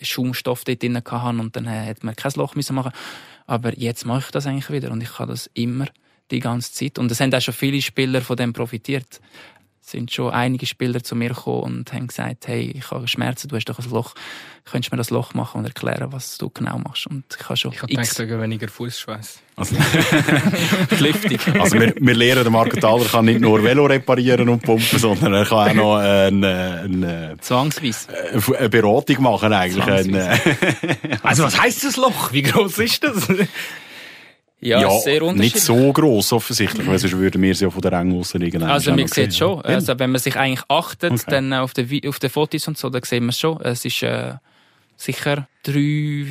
Schaumstoff dort drin hatte und dann hat man kein Loch machen aber jetzt mache ich das eigentlich wieder und ich kann das immer die ganze Zeit. Und es haben auch schon viele Spieler von dem profitiert. Es sind schon einige Spieler zu mir gekommen und haben gesagt, hey, ich habe Schmerzen, du hast doch ein Loch, könntest du mir das Loch machen und erklären, was du genau machst. Und ich habe schon Ich habe gedacht, sogar weniger Fußschweiß. Also, <laughs> also wir, wir lernen, der Marco Thaler kann nicht nur Velo reparieren und pumpen, sondern er kann auch noch eine, eine, Zwangsweise. eine Beratung machen eigentlich. Eine, <laughs> also was heisst das Loch? Wie groß ist das? Ja, ja, sehr unterschiedlich. Nicht so gross offensichtlich, weil sonst würden wir sie ja von der Ränge aussen irgendwann Also man sieht schon, also wenn man sich eigentlich achtet, okay. dann auf den, auf den Fotos und so, dann sieht man es schon. Es ist äh, sicher drei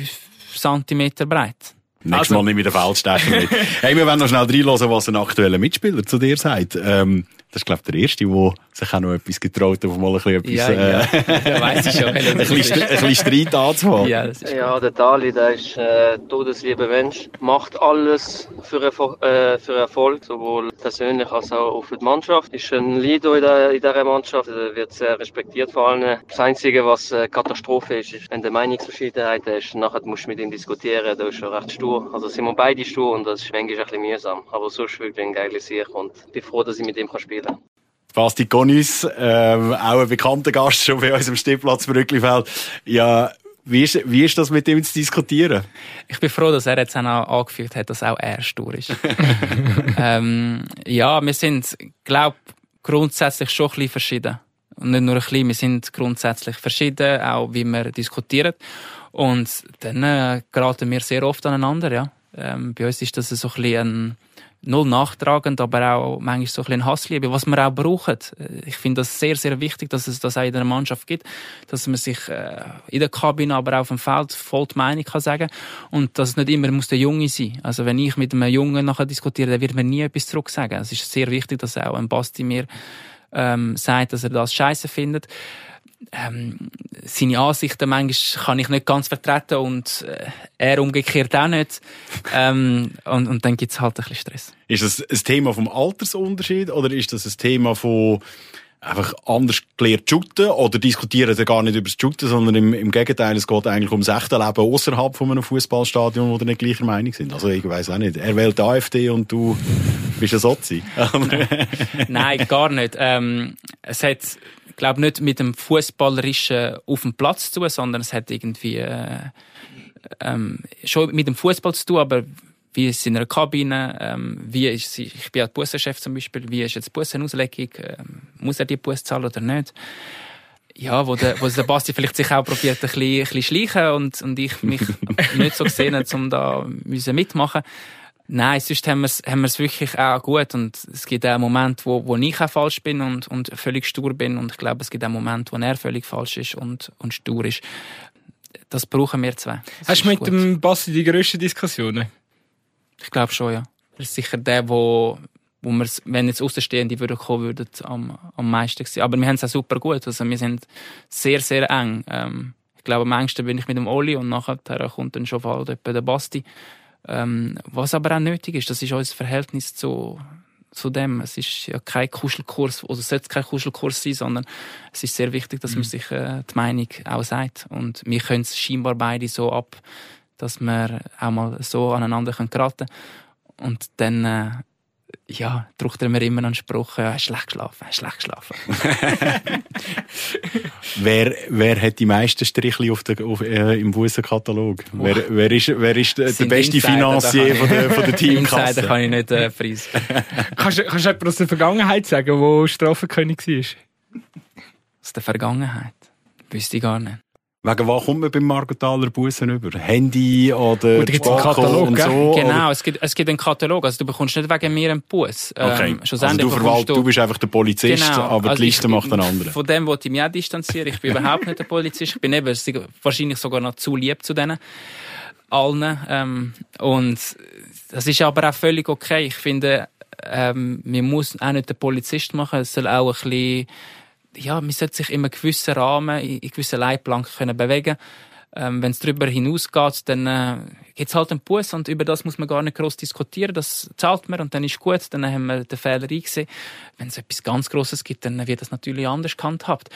Zentimeter breit. Nächstes also. Mal nehme ich den Feldstecher mit. <laughs> hey, wir wollen noch schnell reinhören, was ein aktueller Mitspieler zu dir sagt. Ähm, das ist, glaube ich, der Erste, der sich auch noch etwas getraut hat, mal ein bisschen etwas, ja, ja. Äh, <laughs> ja, weiss ich schon. <laughs> ein, bisschen, ein bisschen Streit anzufangen. Ja, ja, der Dali, der ist äh, todeslieber Mensch, macht alles für, äh, für Erfolg, sowohl persönlich als auch für die Mannschaft. Ist ein Leader in, der, in dieser Mannschaft, er wird sehr respektiert vor allen. Das Einzige, was äh, Katastrophe ist, ist, wenn der Meinungsverschiedenheit ist, nachher musst du mit ihm diskutieren, da ist schon recht stur. Also sind wir beide stur und das ist manchmal ein bisschen mühsam. Aber sonst wirklich ein geiles Sieg und ich bin froh, dass ich mit ihm spielen kann. Basti Gonis, ähm, auch ein bekannter Gast schon bei uns im Stehplatz Brücklifeld. Ja, wie ist, wie ist das mit ihm zu diskutieren? Ich bin froh, dass er jetzt auch angefügt hat, dass auch er stur ist. <laughs> ähm, ja, wir sind, glaube grundsätzlich schon ein bisschen verschieden. Und nicht nur ein bisschen, wir sind grundsätzlich verschieden, auch wie wir diskutieren. Und dann äh, geraten wir sehr oft aneinander, ja. Ähm, bei uns ist das so ein bisschen ein null nachtragend, aber auch manchmal so ein bisschen Hassliebe, was wir auch brauchen. Ich finde das sehr, sehr wichtig, dass es das auch in der Mannschaft gibt, dass man sich äh, in der Kabine, aber auch auf dem Feld voll die Meinung kann sagen und dass es nicht immer muss der Junge sein. Also wenn ich mit einem Jungen nachher diskutiere, dann wird mir nie etwas zurück sagen. Es ist sehr wichtig, dass auch ein Basti mir ähm, sagt, dass er das scheiße findet ähm, seine Ansichten manchmal kann ich nicht ganz vertreten und äh, er umgekehrt auch nicht. Ähm, und, und dann gibt's halt ein bisschen Stress. Ist das ein Thema vom Altersunterschied oder ist das ein Thema von einfach anders gelernt shooten oder diskutieren sie gar nicht über das Shooten, sondern im, im Gegenteil, es geht eigentlich ums echte Leben außerhalb von einem Fußballstadion, wo die nicht gleicher Meinung sind. Also ich weiß auch nicht. Er wählt AfD und du bist ein Sozi. <laughs> Nein, gar nicht. Ähm, es hat glaube nicht mit dem Fußballerischen auf dem Platz zu tun, sondern es hat irgendwie äh, ähm, schon mit dem Fußball zu tun, aber wie ist es in einer Kabine, ähm, wie ist, ich bin ja Bussenchef zum Beispiel, wie ist jetzt die Bussenauslegung, ähm, muss er die Bus zahlen oder nicht? Ja, wo der, wo der Basti vielleicht sich auch probiert, ein bisschen, ein bisschen schleichen und, und ich mich <laughs> nicht so gesehen, um da mitmachen Nein, sonst haben wir es haben wir's wirklich auch gut und es gibt auch Momente, wo, wo ich auch falsch bin und, und völlig stur bin und ich glaube, es gibt auch Momente, wo er völlig falsch ist und, und stur ist. Das brauchen wir zwei. Das Hast du mit gut. dem Bassi die grössten Diskussionen? Ich glaube schon, ja. Er ist sicher der, wo, wo wir, wenn jetzt Außenstehende würden kommen, würden am, am meisten sein. Aber wir haben es auch super gut. Also wir sind sehr, sehr eng. Ähm, ich glaube, am engsten bin ich mit dem Oli und nachher kommt dann schon bald etwa der Basti. Ähm, was aber auch nötig ist, das ist unser Verhältnis zu, zu dem. Es ist ja kein Kuschelkurs, oder es sollte kein Kuschelkurs sein, sondern es ist sehr wichtig, dass mhm. man sich äh, die Meinung auch sagt. Und wir können es scheinbar beide so ab, dass wir auch mal so aneinander geraten können. Und dann äh, ja, drückt er mir immer einen Spruch, ja, hast schlecht geschlafen, hast schlecht geschlafen. <laughs> wer, wer hat die meisten Strichli auf der, auf, äh, im Bussenkatalog? Wer, wer ist, wer ist der, der beste Insider, Finanzier von der, von der <laughs> Teamkasse? Insider kann ich nicht äh, preis. <laughs> kannst, du- kannst du etwas aus der Vergangenheit sagen, wo Strafenkönig war? Aus der Vergangenheit. Wüsste ich gar nicht. Wegen was kommt man beim Margothaler Bussen über? Handy oder Gut, gibt's einen Katalog, und so? Genau, es gibt, es gibt einen Katalog. Also du bekommst nicht wegen mir einen Bus. Oder? Okay. Ähm, also du, verwalt, du bist einfach der Polizist, Genau. aber Also die Liste ich- macht ein anderer. Von dem wollte ich mich auch distanzieren. Ich bin überhaupt nicht der Polizist. Ich bin eben wahrscheinlich sogar noch zu lieb zu denen allen. Ähm, und das ist aber auch völlig okay. Ich finde, ähm, man muss auch nicht den Polizist machen. Es soll auch ein bisschen, ja, man sollte sich in einem gewissen Rahmen, in, gewissen Leitplanken können bewegen ähm, Wenn es darüber hinausgeht, dann äh, gibt es halt einen Bus und über das muss man gar nicht groß diskutieren. Das zahlt man und dann ist gut, dann haben wir den Fehler eingesehen. Wenn es etwas ganz Grosses gibt, dann wird das natürlich anders gehandhabt.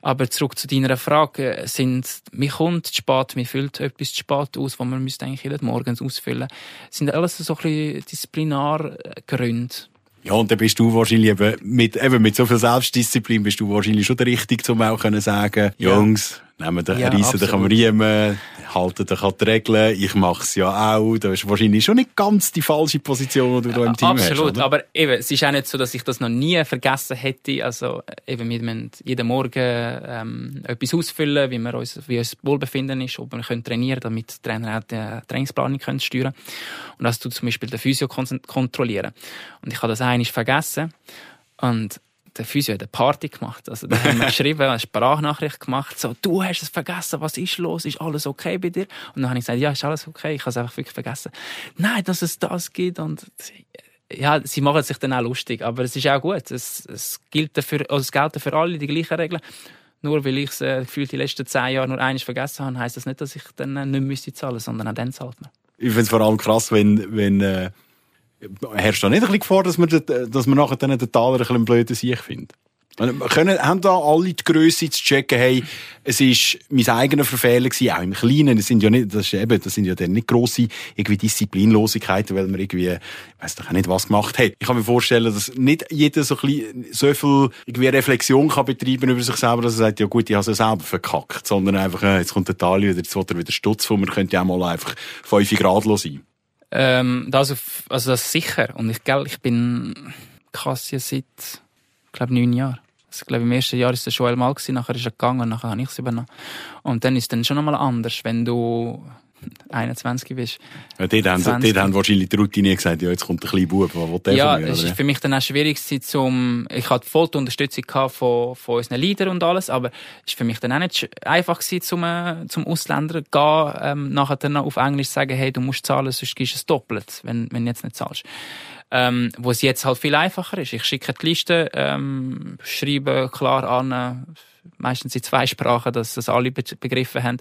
Aber zurück zu deiner Frage, äh, sind, mir kommt zu spät, mir füllt etwas zu spät aus, was man müsste eigentlich jeden Morgen ausfüllen. Sind alles so ein bisschen Disziplinargründe. Ja, und dann bist du wahrscheinlich eben mit, eben mit so viel Selbstdisziplin bist du wahrscheinlich schon der Richtige, um auch können sagen. Jungs, nehmen den, Ja, reissen den am absolut. Riemen, halten den an die Regeln, ich mach's ja auch. Das ist wahrscheinlich schon nicht ganz die falsche Position, die du da im Team hast. Absolut, aber eben, es ist auch nicht so, dass ich das noch nie vergessen hätte. Also eben, wir müssen jeden Morgen ähm, etwas ausfüllen, wie, wir uns, wie uns Wohlbefinden ist, ob wir können trainieren damit die Trainer auch die Trainingsplanung können steuern Und das tut zum Beispiel der Physio kon- kontrollieren. Und ich habe das eigentlich vergessen. Und der Physio hat eine Party gemacht. Also, da haben wir <laughs> geschrieben, eine Sprachnachricht gemacht, so, du hast es vergessen, was ist los? Ist alles okay bei dir? Und dann habe ich gesagt, ja, ist alles okay, ich habe es einfach wirklich vergessen. Nein, dass es das gibt und, ja, sie machen sich dann auch lustig, aber es ist auch gut. Es, es gilt dafür, also es gelten für alle die gleichen Regeln. Nur weil ich es äh, gefühlt die letzten zehn Jahre nur eines vergessen habe, heisst das nicht, dass ich dann äh, nicht müsste zahlen, sondern auch dann zahlt man. Ich finde es vor allem krass, wenn, wenn, äh, herrscht da nicht ein bisschen Gefahr, dass man, dass man nachher dann den Taler ein bisschen blöden Sieg findet? Und Können, haben da alle die Grösse zu checken, hey, es ist mein eigener Verfehler gewesen, auch im Kleinen. Das sind ja nicht, das ist eben, das sind ja dann nicht grosse, irgendwie Disziplinlosigkeiten, weil man irgendwie, ich weiss doch auch nicht, was gemacht hat. Ich kann mir vorstellen, dass nicht jeder so ein so viel, irgendwie Reflexion kann betreiben über sich selber, dass er sagt, ja gut, ich habe es ja selber verkackt, sondern einfach, äh, jetzt kommt der Tali wieder, jetzt will er wieder Stutz von mir, könnte ja auch mal einfach 5 Grad sein. Ähm, das auf, also das sicher. Und ich, gell, ich bin Kassien seit, ich glaube, neun Jahren. Also, ich glaube, im ersten Jahr war es Joel mal, gewesen, nachher ist er gegangen nachher habe ich es übernommen. Und dann ist es dann schon einmal anders, wenn du 21 bist. Ja, dort, haben, sie- 20. dort haben wahrscheinlich die Routine gesagt, ja, jetzt kommt der kleine Bub, was will der Ja, von mir? es ist für mich dann auch schwierig zum, ich hatte voll die Unterstützung von, von unseren Leadern und alles, aber es ist für mich dann auch nicht einfach gewesen, zum, äh, zum Ausländer gehen, ähm, nachher dann auf Englisch sagen, hey, du musst zahlen, sonst gibst du es doppelt, wenn, wenn du jetzt nicht zahlst. Ähm, wo es jetzt halt viel einfacher ist. Ich schicke die Liste, ähm, schreibe klar an, äh, meistens in zwei Sprachen, dass das alle be begriffen haben.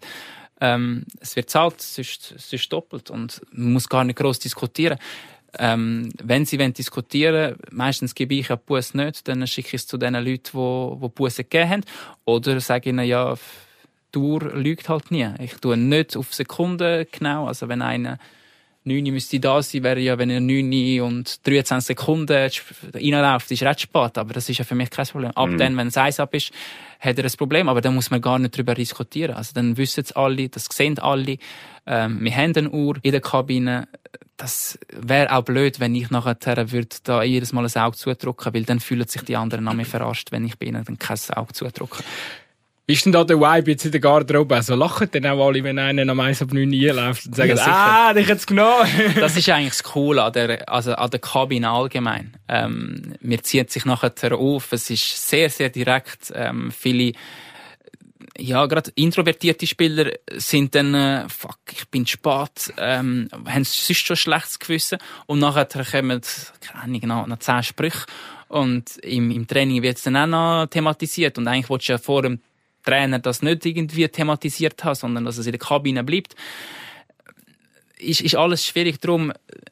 Ähm, es wird zahlt, sonst, sonst doppelt und man muss gar nicht groß diskutieren. Ähm, wenn sie wollen diskutieren meistens gebe ich die Busse nicht, dann schicke ich es zu den Leuten, die, die Busse gegeben haben. Oder sage ihnen, ja, Uhr lügt halt nie. Ich tue nicht auf Sekunden genau. Also wenn einer 9 müsste da sein, wäre ja, wenn er 9 und 23 Sekunden reinläuft, ist recht spät. Aber das ist ja für mich kein Problem. Ab dann, wenn es eins ab ist, hat er ein Problem. Aber dann muss man gar nicht darüber diskutieren. Also dann wissen es alle, das sehen alle. Ähm, wir haben eine Uhr in der Kabine. Das wäre auch blöd, wenn ich nachher würde da jedes Mal ein Auge zudrücken, weil dann fühlen sich die anderen an mir verarscht, wenn ich bei ihnen dann kein Auge zudrücke. Ist denn da der Vibe jetzt in der Garderobe? Also lachen dann auch alle, wenn einer am 1 ab 9 einläuft und sagen, Ja, ah, dich hat's genommen. <laughs> das ist eigentlich das Coole an der, also an der Kabine allgemein. Ähm, mir zieht sich nachher auf. Es ist sehr, sehr direkt. Ähm, viele, ja, gerade introvertierte Spieler sind dann, äh, fuck, ich bin spät, ähm, haben sonst schon schlechtes Gewissen. Und nachher kommen, keine Ahnung, noch, noch zehn Sprüche. Und im, im Training wird es dann auch noch thematisiert. Und eigentlich willst du ja vor dem Trainer das nicht irgendwie thematisiert haben, sondern dass es in der Kabine bleibt ist, ist alles schwierig. Darum,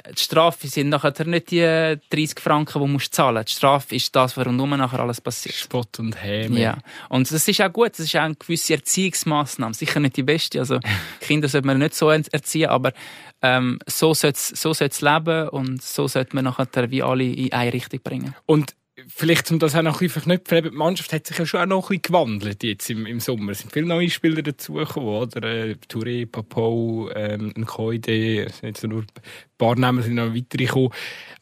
die Strafe sind nachher nicht die 30 Franken, die du zahlen musst. Die Strafe ist das, warum nur nachher alles passiert. Spott und Häme. Ja. Und das ist auch gut. Das ist auch eine gewisse Erziehungsmaßnahme. Sicher nicht die beste. Also, <laughs> Kinder sollte man nicht so erziehen, aber ähm, so sollte es so leben und so sollte man nachher wie alle in eine Richtung bringen. Und vielleicht, um das auch noch ein bisschen verknüpfen, die Mannschaft hat sich ja schon auch noch ein bisschen gewandelt jetzt im, im Sommer. Es sind viele neue Spieler dazugekommen, oder? Äh, Touré, Papou, ähm, Nkoide, es sind jetzt nur ein paar Namen sind noch weitere gekommen.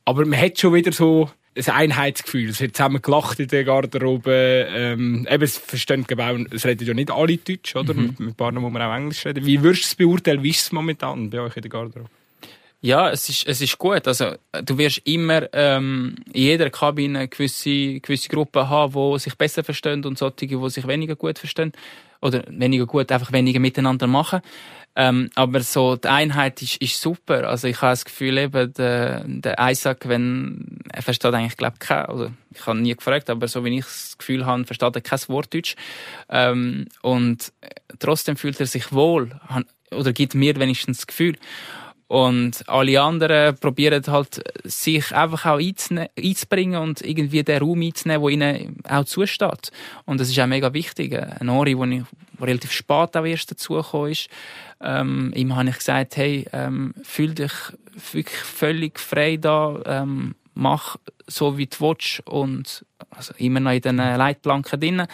Aber man hat schon wieder so ein Einheitsgefühl. Es wird zusammen gelacht in der Garderobe. Ähm, eben, es verstehen auch, es reden ja nicht alle Deutsch, oder? Mhm. Mit, mit ein paar muss man auch Englisch reden. Wie würdest du es beurteilen? Wie ist es momentan bei euch in der Garderobe? Ja, es ist, es ist gut. Also, du wirst immer ähm, in jeder Kabine gewisse, gewisse Gruppen haben, die sich besser verstehen und solche, die sich weniger gut verstehen. Oder weniger gut, einfach weniger miteinander machen. Ähm, aber so, die Einheit ist, ist super. Also, ich habe das Gefühl, eben, der, der Isaac, wenn, er versteht eigentlich, glaube ich, kein, also, ich habe nie gefragt, aber so wie ich das Gefühl habe, versteht er kein Wort Deutsch. Ähm, und trotzdem fühlt er sich wohl. Oder gibt mir wenigstens das Gefühl. Und alle anderen probieren halt, sich einfach auch einzubringen und irgendwie den Raum einzunehmen, der ihnen auch zusteht. Und das ist auch mega wichtig. Ein Ori, wo ich relativ spät auch erst dazugekommen ist, ähm, ihm habe ich gesagt, hey, ähm, fühl dich wirklich völlig frei da, ähm, mach so wie du willst und also immer noch in den Leitplanken drin,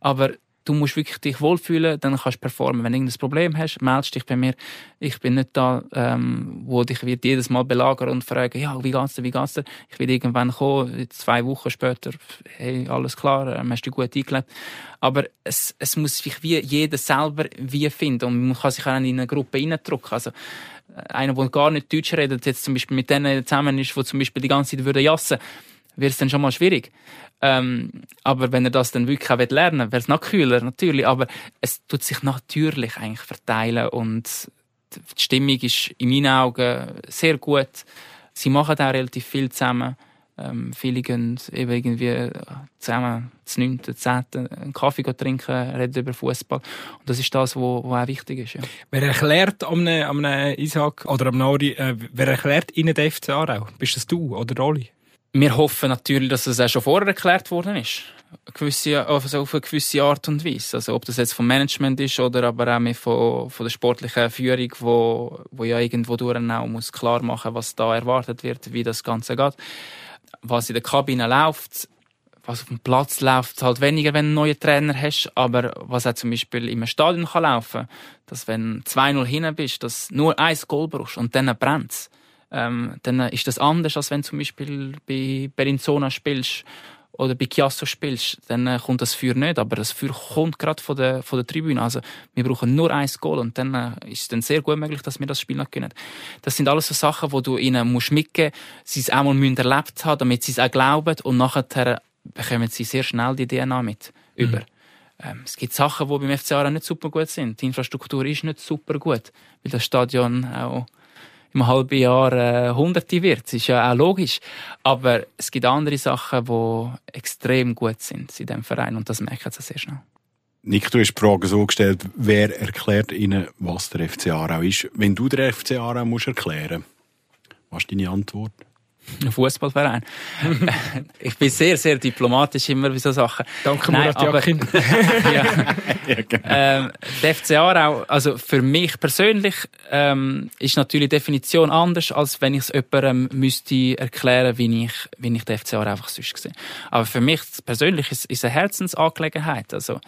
aber du musst wirklich dich wohlfühlen, dann kannst du performen. Wenn du irgendein Problem hast, meldest dich bei mir. Ich bin nicht da, ähm, wo dich wird jedes Mal belagern und fragen, ja, wie geht's dir, wie geht's dir? Ich will irgendwann kommen, zwei Wochen später, hey, alles klar, ähm, hast du gut eingelebt. Aber es, es muss sich wie jeder selber wie finden und man kann sich auch in eine Gruppe reindrücken. Also, einer, der gar nicht Deutsch redet, jetzt zum Beispiel mit denen zusammen ist, wo zum Beispiel die ganze Zeit würde jassen, wird es dann schon mal schwierig. Ähm, aber wenn er das dann wirklich auch lernen will, wäre es noch kühler, natürlich. Aber es tut sich natürlich eigentlich verteilen und die Stimmung ist in meinen Augen sehr gut. Sie machen auch relativ viel zusammen. Ähm, viele gehen eben irgendwie zusammen zu 9., 10. einen Kaffee trinken, reden über Fußball. Und das ist das, was auch wichtig ist. Ja. Wer erklärt am einem, einem Isaac oder am Nori, äh, wer erklärt Ihnen den FC Aarau? Bist das du oder Oli? Wir hoffen natürlich, dass es auch schon vorher erklärt worden ist. Gewisse, also auf eine gewisse Art und Weise. Also, ob das jetzt vom Management ist oder aber auch mehr von, von der sportlichen Führung, wo, wo ja irgendwo durch muss klar machen, was da erwartet wird, wie das Ganze geht. Was in der Kabine läuft, was auf dem Platz läuft, halt weniger, wenn du einen neuen Trainer hast, aber was auch zum Beispiel im Stadion kann laufen, dass wenn 2-0 hinten bist, dass nur ein Goal brauchst und dann brennt ähm, dann ist das anders, als wenn du zum Beispiel bei Berinzona spielst oder bei Chiasso spielst, dann äh, kommt das Feuer nicht, aber das Feuer kommt gerade von der, von der Tribüne. Also wir brauchen nur ein Goal und dann äh, ist es dann sehr gut möglich, dass wir das Spiel noch gewinnen. Das sind alles so Sachen, wo du ihnen musst mitgeben, sie es einmal müssen erlebt haben, damit sie es auch glauben und nachher bekommen sie sehr schnell die DNA mit über. Mhm. Ähm, es gibt Sachen, die beim FC Aarau nicht super gut sind. Die Infrastruktur ist nicht super gut, weil das Stadion auch im halben Jahr äh, Hunderte wird. Das ist ja auch logisch. Aber es gibt andere Sachen, die extrem gut sind in diesem Verein und das merken sie sehr schnell. Nick, du hast die Frage so gestellt, wer erklärt Ihnen, was der FC Aarau ist? Wenn du der FC Aarau musst erklären, was ist deine Antwort? Ein Fußballverein. <laughs> ich bin sehr, sehr diplomatisch immer bei solchen Sachen. Danke, Murat Jakin. <laughs> ja. <laughs> ja, genau. ähm, der FC Aarau, also für mich persönlich, ähm, ist natürlich die Definition anders, als wenn ich es jemandem müsste erklären, wie ich, wie ich den FC Aarau einfach sonst sehe. Aber für mich persönlich ist es eine Herzensangelegenheit. Also,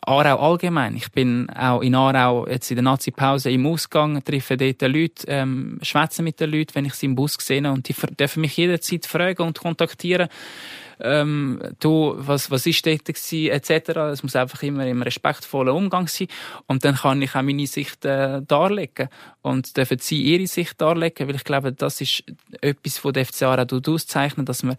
Aarau allgemein. Ich bin auch in Aarau jetzt in der Nazi-Pause im Ausgang, treffe dort Leute, ähm, schwätze mit den Leuten, wenn ich sie im Bus sehe und die dürfen mich jederzeit fragen und kontaktieren. Ähm, du, was, was ist dort gewesen, etc. Es muss einfach immer im respektvollen Umgang sein. Und dann kann ich auch meine Sicht äh, darlegen. Und dürfen sie ihre Sicht darlegen, weil ich glaube, das ist etwas, was der FC Aarau auszeichnet, dass man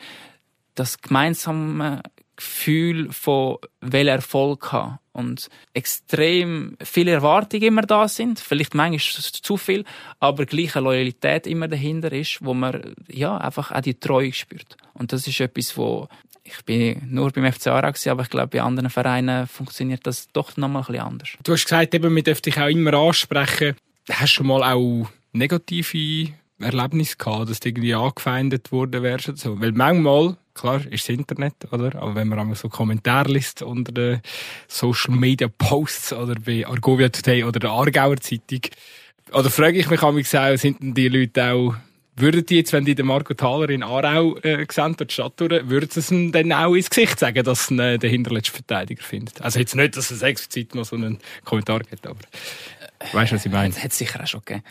das gemeinsame Gefühl von will Erfolg haben und extrem viele Erwartungen immer da sind, vielleicht manchmal zu viel, aber gleiche Loyalität immer dahinter ist, wo man ja einfach auch die Treue spürt. Und das ist etwas, wo ich bin nur beim FC Aarau aber ich glaube, bei anderen Vereinen funktioniert das doch noch mal ein bisschen anders. Du hast gesagt, eben, man dich auch immer ansprechen. Hast du schon mal auch negative Erlebnisse gehabt, dass du irgendwie angefeindet worden wärst so? Weil manchmal, klar, ist das Internet, oder? Aber wenn man einmal so Kommentare liest unter den Social Media Posts oder bei Argovia Today oder der Aargauer Zeitung, oder frage ich mich auch, sind denn die Leute auch würden die jetzt, wenn die den Marco Thaler in Aarau äh, sehen, die Stadt durch, würden sie es ihm dann auch ins Gesicht sagen, dass sie äh, den hinterletzten Verteidiger findet? Also jetzt nicht, dass es explizit noch so einen Kommentar gibt, aber weißt du, was ich meine? Das hat es sicher auch schon gegeben.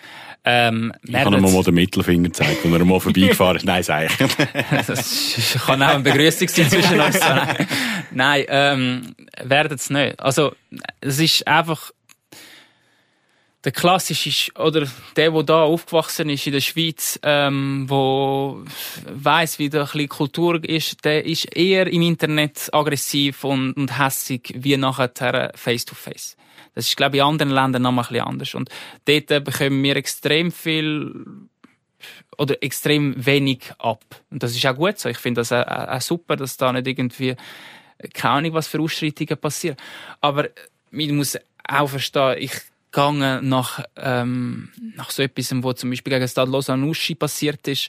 Ähm, ich kann ihm mal den Mittelfinger gezeigt, wenn er mal vorbeigefahren ist. Nein, sag ich. das <laughs> kann auch ein Begrüßung sein zwischen uns. <laughs> Nein, ähm, werden es nicht. Also, es ist einfach der klassische oder der, der da aufgewachsen ist in der Schweiz, ähm, wo weiß, wie da ein Kultur ist, der ist eher im Internet aggressiv und, und hässig wie nachher face to face. Das ist, glaube ich, in anderen Ländern noch mal ein bisschen anders. Und dort bekommen wir extrem viel oder extrem wenig ab. Und das ist auch gut so. Ich finde das auch, auch super, dass da nicht irgendwie keine Ahnung, was für Ausschreitungen passieren. Aber man muss auch verstehen, ich gegangen nach, ähm, nach so etwas, wo zum Beispiel gegen Stade Lausanne passiert ist,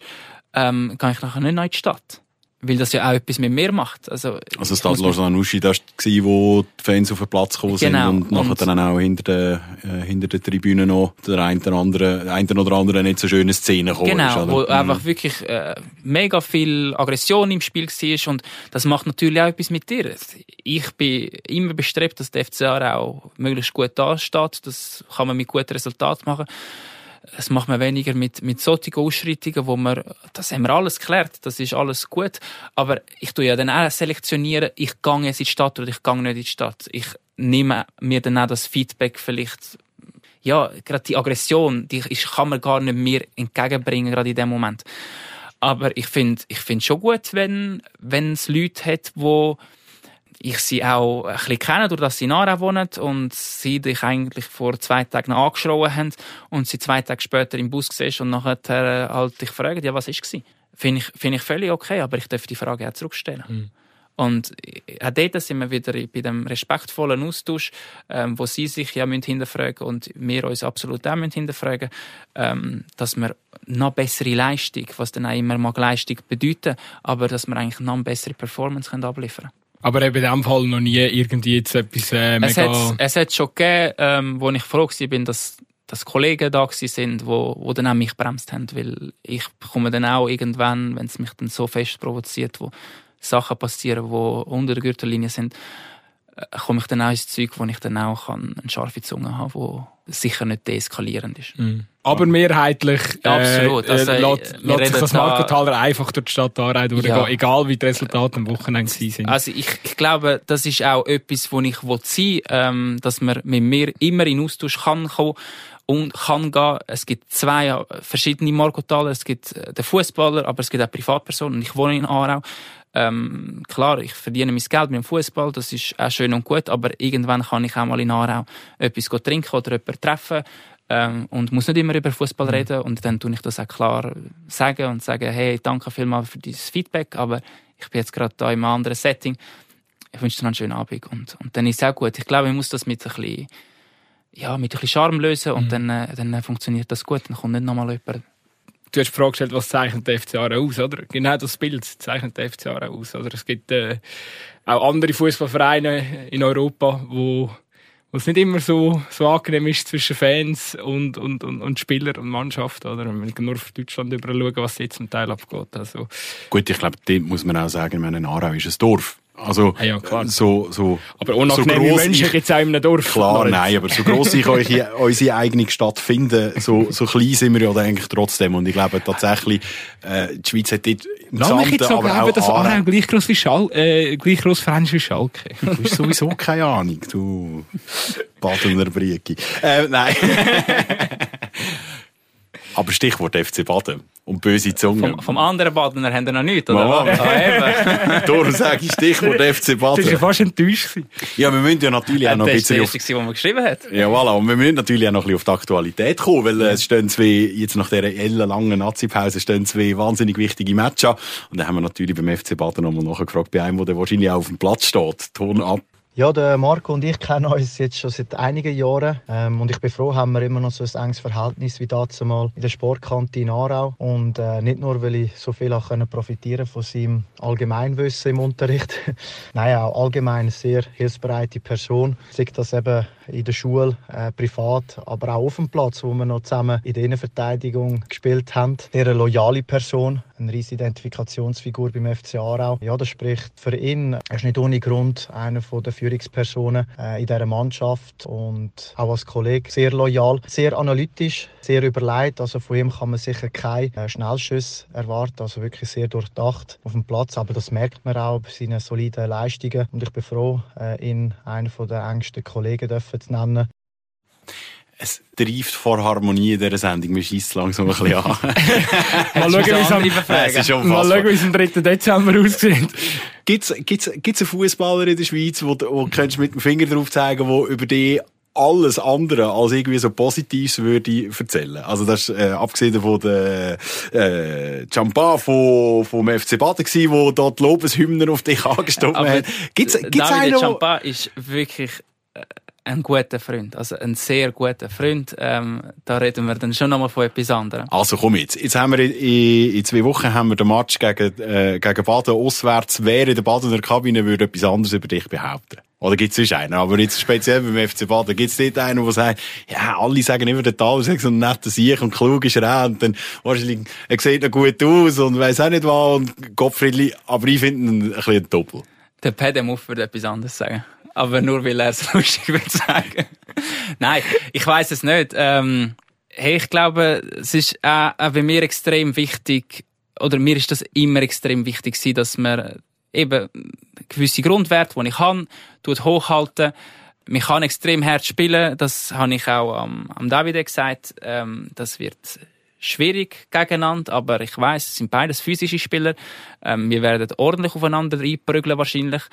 ähm, gehe ich nachher nicht in die Stadt weil das ja auch etwas mit mir macht. Also, also Stade Lausanne-Uschi, das war, wo die Fans auf den Platz gekommen genau. sind und nachher und dann auch hinter den, äh, hinter den Tribünen noch der ein oder andere, ein oder andere nicht so schöne Szene gekommen genau, ist. Genau, wo mhm. einfach wirklich äh, mega viel Aggression im Spiel war und das macht natürlich auch etwas mit dir. Ich bin immer bestrebt, dass der FCA auch möglichst gut dasteht. Das kann man mit guten Resultaten machen es macht man weniger mit, mit solchen Ausschreitungen, wo man, das haben wir alles geklärt, das ist alles gut. Aber ich tue ja dann auch selektionieren, ich gehe jetzt in die Stadt oder ich gehe nicht in die Stadt. Ich nehme mir dann auch das Feedback vielleicht, ja, gerade die Aggression, die ich, kann man gar nicht mehr entgegenbringen, gerade in dem Moment. Aber ich finde, ich finde schon gut, wenn, wenn es Leute hat, die ich sie auch ein bisschen kenne, durch dass sie in Aarau wohnen und sie dich eigentlich vor zwei Tagen angeschrien haben und sie zwei Tage später im Bus siehst und nachher äh, halt dich fragen, ja, was es? Finde ich, finde ich völlig okay, aber ich darf die Frage auch zurückstellen. Mhm. Und auch dort sind wir wieder bei dem respektvollen Austausch, ähm, wo sie sich ja müssen hinterfragen und wir uns absolut auch müssen hinterfragen, ähm, dass wir noch bessere Leistung, was dann auch immer mal Leistung bedeutet, aber dass wir eigentlich noch eine bessere Performance können abliefern können. Aber eben in dem Fall noch nie irgendwie jetzt etwas äh, mega... Es hat, es hat schon gegeben, ähm, wo ich froh war, dass, dass Kollegen da sind, wo, wo dann auch mich bremst haben, weil ich komme dann auch irgendwann, wenn es mich dann so fest provoziert, wo Sachen passieren, die unter der Gürtellinie sind, äh, komme ich dann auch ins Zeug, wo ich dann auch kann, eine scharfe Zunge habe, die sicher nicht deeskalierend ist. Mhm. Aber mehrheitlich äh, Absolut. Also, äh, lässt, lässt sich das Marco Thaler einfach durch die Stadt Aarau durchgehen, ja. egal wie die Resultate am Wochenende sind. Also ich, ich glaube, das ist auch etwas, wo ich sein will, ähm, dass man mit mir immer in Austausch kann kommen und kann gehen. Es gibt zwei äh, verschiedene Marco Thaler. Es gibt äh, den Fußballer, aber es gibt auch Privatpersonen. Ich wohne in Aarau. Ähm, klar, ich verdiene mein Geld mit dem Fußball, das ist auch schön und gut, aber irgendwann kann ich auch mal in Aarau etwas trinken oder jemanden treffen ähm, und muss nicht immer über Fußball mhm. reden und dann tue ich das auch klar sagen und sagen, hey, danke vielmals für dieses Feedback, aber ich bin jetzt gerade da in einem anderen Setting. Ich wünsche dir noch einen schönen Abend und, und dann ist es auch gut. Ich glaube, ich muss das mit ein bisschen, ja, mit ein bisschen Charme lösen und mhm. dann, äh, dann funktioniert das gut. Dann kommt nicht nochmal jemand du hast die Frage gestellt, was zeichnet der FC Aarau aus, oder? Genau das Bild zeichnet der FC Aarau aus, oder? Es gibt äh, auch andere Fußballvereine in Europa, wo wo es nicht immer so, so angenehm ist zwischen Fans und, und, und, und Spieler und Mannschaft, oder? Wenn wir nur auf Deutschland über schauen, was jetzt zum Teil abgeht. Also. Gut, ich glaube, dort muss man auch sagen, meine Aarau ist ein Dorf. Also, ja, klar. so, so. Aber unangenehme so Menschen gibt es auch in einem Dorf. Klar, nein, aber so gross ich euch, <laughs> unsere eigene Stadt finde, so, so klein sind wir ja eigentlich trotzdem. Und ich glaube tatsächlich, äh, die Schweiz hat dort Lass mich jetzt so glauben, dass Aarau gleich gross wie Schal äh, gleich gross ist wie Schalke. Du hast sowieso keine Ahnung, du <laughs> Badener Brieki. Äh, nein. <laughs> Aber Stichwort FC Baden und böse Zunge. Vom, vom anderen Badener haben wir noch nichts, oder was? Ah, <laughs> Darum sage ich Stichwort FC Baden. Das war ja fast enttäuscht. Ja, wir müssen ja natürlich auch noch ein bisschen... Das war der erste, man geschrieben hat. Ja, voilà. Und wir müssen natürlich auch noch ein bisschen auf die Aktualität kommen, weil es stehen zwei, jetzt nach dieser ellenlangen Nazi-Pause, stehen zwei wahnsinnig wichtige Matches an. Und dann haben wir natürlich beim FC Baden nochmal nachgefragt, bei einem, der wahrscheinlich auch auf dem Platz steht. Ton ab Ja, der Marco und ich kennen uns jetzt schon seit einigen Jahren. Ähm, und ich bin froh, haben wir immer noch so ein enges Verhältnis wie dazu mal in der Sportkante in Aarau. Und äh, nicht nur, weil ich so viel auch können profitieren von seinem Allgemeinwissen im Unterricht. <laughs> Nein, auch allgemein eine sehr hilfsbereite Person. Sei das eben in der Schule, äh, privat, aber auch auf dem Platz, wo wir noch zusammen in der Innenverteidigung gespielt haben. Eine loyale Person, eine riesige Identifikationsfigur beim FC Aarau. Ja, das spricht für ihn. Er ist nicht ohne Grund einer der Führungspersonen äh, in dieser Mannschaft und auch als Kollege sehr loyal, sehr analytisch, sehr überlegt. Also von ihm kann man sicher keinen äh, Schnellschuss erwarten, also wirklich sehr durchdacht auf dem Platz. Aber das merkt man auch bei seinen soliden Leistungen und ich bin froh, äh, ihn einen der engsten Kollegen dürfen zu nennen es treibt vor Harmonie in dieser Sendung. Wir schießen langsam ein bisschen an. Mal schauen, wie es am, Mal schauen, wie es am 3. Dezember aussieht. Gibt es einen Fußballer in der Schweiz, wo, wo du mit dem Finger drauf zeigen, wo über die alles andere als irgendwie so Positives würde erzählen. Also das ist, äh, abgesehen von der äh, Champa vom, vom FC Baden gewesen, wo dort Lobeshymnen auf dich angestimmt hat. Gibt's, gibt's David einen, Champa ist wirklich ein guter Freund, also ein sehr guter Freund. Ähm, da reden wir dann schon nochmal von etwas anderem. Also komm jetzt. Jetzt haben wir in, in zwei Wochen haben wir den Match gegen, äh, gegen Baden auswärts. Wer in der Badener Kabine würde etwas anderes über dich behaupten? Oder gibt es sonst einen? Aber jetzt speziell beim FC Baden, gibt es dort einen, der sagt, ja, alle sagen immer, der Tal ist so ein netter Sieg und klug ist er auch. Und dann wahrscheinlich, er sieht noch gut aus und weiss auch nicht was. Und Gottfriedli, aber ich finde ihn ein bisschen ein Doppel. Der Pedem würde etwas anderes sagen aber nur weil er es <laughs> lustig will sagen. Nein, ich weiß es nicht. Ähm, hey, ich glaube, es ist auch, auch bei mir extrem wichtig, oder mir ist das immer extrem wichtig gewesen, dass man eben gewisse Grundwerte, die ich habe, hochhalten. Man kann extrem hart spielen, das habe ich auch am, am David gesagt. Ähm, das wird schwierig gegeneinander, aber ich weiß, es sind beides physische Spieler. Ähm, wir werden ordentlich aufeinander einprügeln wahrscheinlich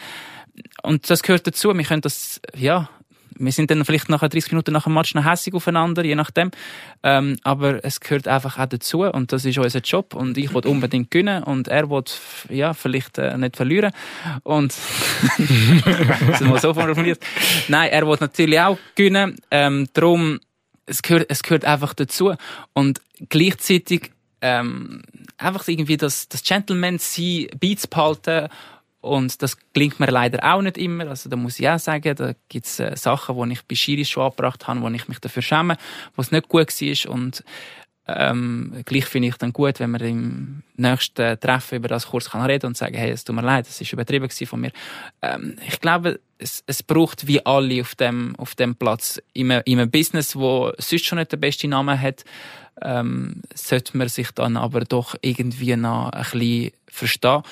und das gehört dazu. Wir können das, ja, wir sind dann vielleicht nach 30 Minuten nach dem Match noch hässig aufeinander, je nachdem. Ähm, aber es gehört einfach auch dazu und das ist unser Job und ich will unbedingt gewinnen und er will, ja, vielleicht äh, nicht verlieren und <laughs> das mal so formuliert. Nein, er will natürlich auch gewinnen. Ähm, darum, es gehört, es gehört einfach dazu und gleichzeitig ähm, einfach irgendwie das, das Gentleman-Sein beizubehalten und das klingt mir leider auch nicht immer. Also da muss ich auch sagen, da gibt es äh, Sachen, die ich bei Schiris schon angebracht habe, wo ich mich dafür schäme, wo es nicht gut war. Und ähm, gleich finde ich dann gut, wenn man im nächsten Treffen über das kurz kann reden und sagen, hey, es tut mir leid, das ist übertrieben von mir. Ähm, ich glaube, es, es braucht wie alle auf dem, auf dem Platz in einem, in einem Business, wo sonst schon nicht den besten Namen hat, ähm, sollte man sich dann aber doch irgendwie noch ein bisschen verstehen.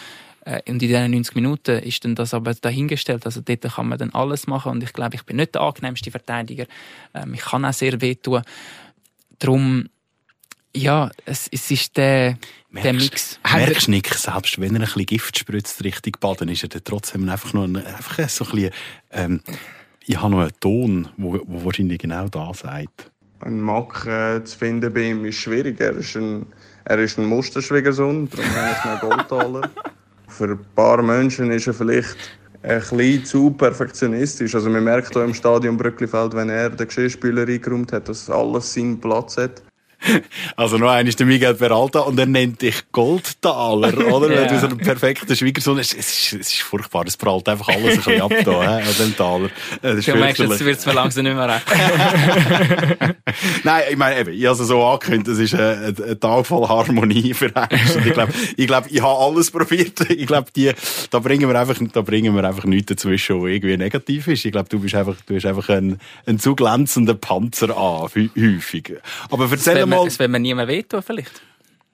Äh, und in diesen 90 Minuten ist dann das aber dahingestellt. Also dort kann man dann alles machen. Und ich glaube, ich bin nicht der angenehmste Verteidiger. Ähm, ich kann auch sehr wehtun. Darum, ja, es, es ist der, merkst, der Mix. Merkst du nicht, selbst wenn er ein bisschen Gift spritzt Richtung Baden, ist er dann trotzdem einfach nur ein, einfach so ein bisschen, ähm, ich habe noch einen Ton, wo, wo wahrscheinlich genau da sagt. Ein Mack äh, zu finden bei ihm ist schwierig. Er ist ein, er ist ein Musterschwiegersohn, darum nenne ich ihn Goldtaler. <laughs> Für ein paar Menschen ist er vielleicht ein bisschen zu perfektionistisch. Also man merkt hier im Stadion Brücklifeld, wenn er den Geschirrspüler eingeräumt hat, dass alles seinen Platz hat. <laughs> Also noch einer ist der Miguel Peralta und er nennt dich Goldtaler, <laughs> oder? ja. Wenn du so ein perfekter Schwiegersohn. Es ist, es ist furchtbar, es prallt einfach alles ein bisschen ab da, an dem Taler. Das du merkst, jetzt wird es mir langsam nicht mehr recht. <laughs> Nein, ich meine eben, ich habe es so angekündigt, es ist ein, ein, Tag voll Harmonie für uns. Und ich glaube, ich, glaub, ich habe alles probiert. Ich glaube, da bringen wir einfach, da bringen wir einfach nichts dazwischen, was irgendwie negativ ist. Ich glaube, du bist einfach, du bist einfach ein, ein zu glänzender Panzer an, häufig. Aber erzähl mal... Es will mir niemand wehtun, vielleicht.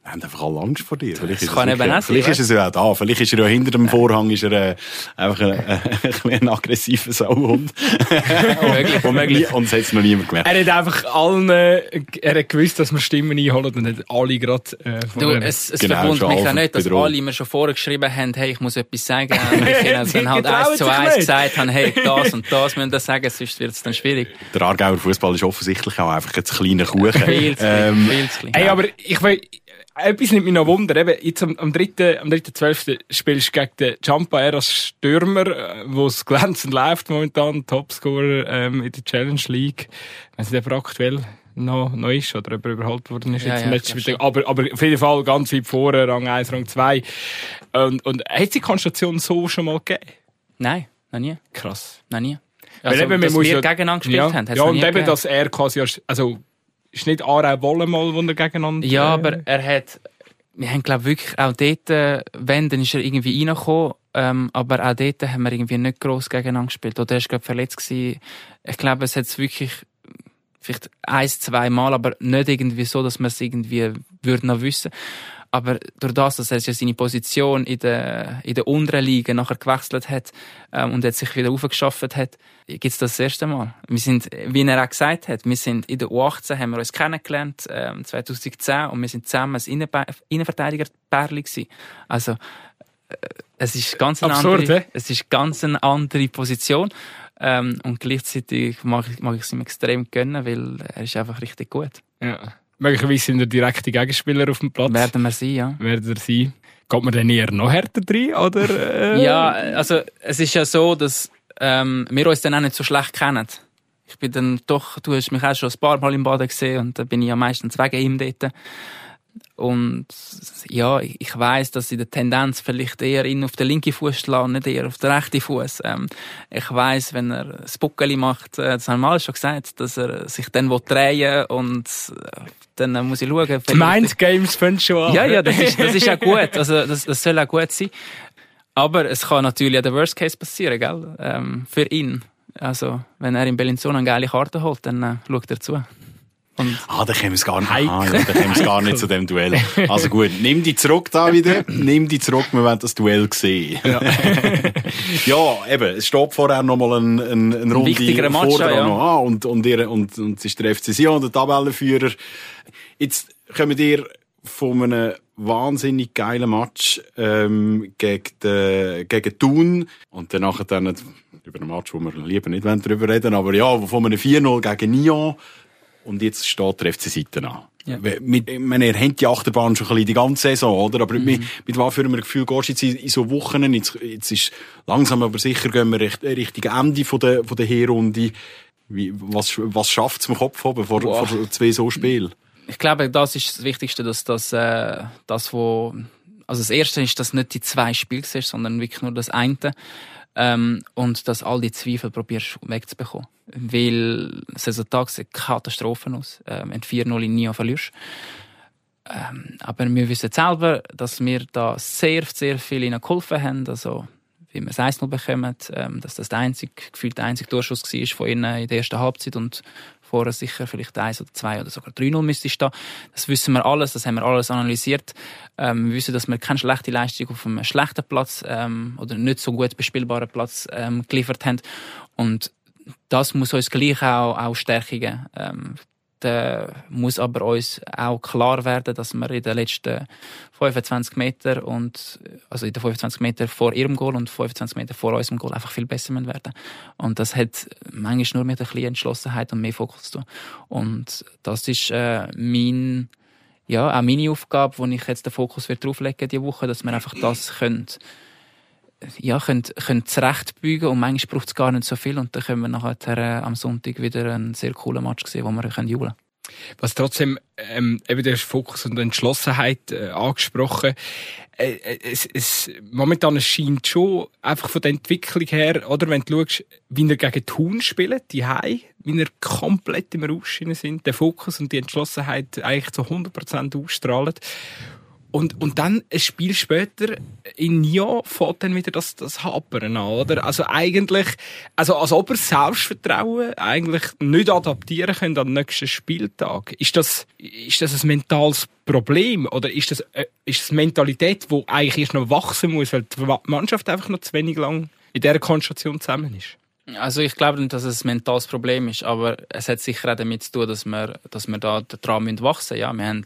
Wir haben einfach alle Angst vor dir. Vielleicht das kann eben auch Vielleicht ist er ja auch da. Vielleicht ist er ja hinter dem Vorhang ist er, äh, einfach ein, äh, <laughs> ein aggressiver Sauhund. <laughs> und, und, und es hat es noch niemand gemerkt. Er hat einfach allen, äh, er hat gewusst, dass wir Stimmen einholen und hat alle gerade äh, Du, es, es genau, verwundert mich auch nicht, dass alle mir schon vorher geschrieben haben, hey, ich muss etwas sagen. <laughs> Und ich dann halt eins zu eins gesagt haben, hey, das und das müssen das sagen, sonst wird es dann schwierig. Der Aargauer Fußball ist offensichtlich auch einfach ein kleiner Kuchen. viel zu klein. Ähm, viel zu klein. Hey, aber ich will, Etwas nimmt mich noch Wunder. Eben, jetzt am, am 3. Am 3.12. spielst du gegen den Champa Air als Stürmer, äh, wo es glänzend läuft momentan, Topscorer ähm, in der Challenge League. Wenn sie aber aktuell noch, noch ist oder ob er überholt worden ist Ja, jetzt ja, im ich letzten glaub Spiel. Aber, aber auf jeden Fall ganz weit vorne, Rang 1, Rang 2. Und, und hat es die Konstellation so schon mal gegeben? Nein, noch nie. Krass. Noch nie. Weil Also, eben, man dass wir ja- gegeneinander gespielt ja, haben, Ja, und eben, gegeben. dass er quasi, als- also, ist nicht Aarau wollen mal, wo er gegeneinander... Ja, äh, aber er hat, wir haben glaube wirklich auch dort, äh, wenn, dann ist er irgendwie reingekommen, ähm, aber auch dort haben wir irgendwie nicht gross gegeneinander gespielt. Oder er ist glaube verletzt gewesen. Ich glaube, es hat wirklich vielleicht ein, zwei Mal, aber nicht irgendwie so, dass man es irgendwie würde noch wissen. Aber durch das, dass er ja seine Position in der, in der unteren Liga nachher gewechselt hat ähm, und jetzt sich wieder aufgeschafft hat, gibt's das, das erste Mal. Wir sind, wie er auch gesagt hat, wir sind in der U18 haben wir uns kennengelernt, ähm, 2010, und wir sind zusammen als Innenverteidiger-Pärli gewesen. Also, äh, es ist ganz eine Absurd, andere, hä? es ist ganz eine andere Position. Ähm, und gleichzeitig mag ich, mag ich es ihm extrem gönnen, weil er ist einfach richtig gut. Ja. Möglicherweise sind er direkte Gegenspieler auf dem Platz. Werden wir sein, ja. Werden er sein. Geht man dann eher noch härter rein, oder? Äh? Ja, also es ist ja so, dass ähm, wir uns dann auch nicht so schlecht kennen. Ich bin dann doch, du hast mich auch schon ein paar Mal im Baden gesehen und da bin ich ja meistens wegen ihm dort. Und ja, ich ich weiss, dass in der Tendenz vielleicht eher ihn auf den linken Fuß schlägt, nicht eher auf den rechten Fuß. Ähm, ich weiss, wenn er das Buckeli macht, äh, das haben wir alle schon gesagt, dass er sich dann will drehen und äh, dann muss ich schauen. Die vielleicht- Mind-Games fängt schon an. ja, ja, das ist, das ist auch gut. Also, das, das soll auch gut sein. Aber es kann natürlich auch der Worst Case passieren, gell? Ähm, für ihn. Also, wenn er in Bellinzona eine geile Karte holt, dann äh, schaut er zu. Und Ah, dann kommen wir es gar nicht, ah, ja, dann kommen wir es gar nicht zu dem Duell. Also gut, nimm die zurück da wieder. Nimm die zurück, wir wollen das Duell sehen. <laughs> Ja, eben, es steht vorher noch mal ein, ein, ein Runde wichtigerer Match, ja. noch an und, und, ihr, und, und es ist der FC Sion, der Tabellenführer. Jetzt kommen ihr von einem wahnsinnig geilen Match ähm, gegen, den, gegen Thun und danach dann über einen Match, wo wir lieber nicht darüber reden aber ja, von einem 4-0 gegen Nyon und jetzt steht der FC Seiten an. Ja. Mit, ich meine, ihr habt die Achterbahn schon ein bisschen die ganze Saison, oder? Aber mit, mit was für einem Gefühl gehst du jetzt in, in so Wochen? Jetzt, jetzt ist langsam aber sicher gehen wir Richt, Richtung Ende von der, von der Hinrunde. Wie, was, was schafft es im Kopf oben vor, vor zwei so Spielen? Ich glaube, das ist das Wichtigste, dass das, äh, das wo, also das Erste ist, dass nicht die zwei Spiele sind, sondern wirklich nur das eine. Ähm, und dass all die Zweifel probierst wegzubekommen. Weil das Resultat sieht Katastrophen aus. Ähm, wenn du 4-0 in Nio verlierst. Ähm, aber wir wissen selber, dass wir da sehr, sehr viel ihnen geholfen haben. Also, wie wir das 1-0 bekommen, ähm, dass das der einzige, gefühlt der einzige Torschuss war von ihnen in der ersten Halbzeit und vorher sicher vielleicht eins oder zwei oder sogar 3-0 müsste stehen. Das wissen wir alles, das haben wir alles analysiert. Ähm, wir wissen, dass wir keine schlechte Leistung auf einem schlechten Platz ähm, oder nicht so gut bespielbaren Platz ähm, geliefert haben. Und das muss uns gleich auch, auch stärken. Ähm, da muss aber uns auch klar werden, dass wir in den letzten 25 Meter und also in den 25 Meter vor ihrem Goal und 25 Meter vor unserem Goal einfach viel besser werden. Und das hat manchmal nur mit ein bisschen Entschlossenheit und mehr Fokus zu tun. Und das ist äh, mein ja auch meine Aufgabe, wo ich jetzt den Fokus wird drauflegen die Woche, dass wir einfach das können ja, können, können zurechtbügen und manchmal braucht es gar nicht so viel und dann können wir nachher äh, am Sonntag wieder einen sehr coolen Match sehen, wo wir können jubeln Was trotzdem, ähm, eben der Fokus und Entschlossenheit äh, angesprochen. Äh, äh, es, es, momentan scheint schon einfach von der Entwicklung her, oder wenn du schaust, wie er gegen Thun spielt, die Hai, wie er komplett im Rausch sind, der Fokus und die Entschlossenheit eigentlich zu 100% ausstrahlen. Und, und dann ein Spiel später in Nyon fährt dann wieder das, das Hapern an, oder? Also eigentlich, also als ob er Selbstvertrauen eigentlich nicht adaptieren können den nächsten Spieltag. Ist das, ist das ein mentales Problem? Oder ist das, äh, ist das Mentalität, die eigentlich erst noch wachsen muss, weil die Mannschaft einfach noch zu wenig lang in dieser Konstellation zusammen ist? Also ich glaube nicht, dass es ein mentales Problem ist, aber es hat sicher auch damit zu tun, dass wir, dass wir da dran müssen wachsen. Ja, wir haben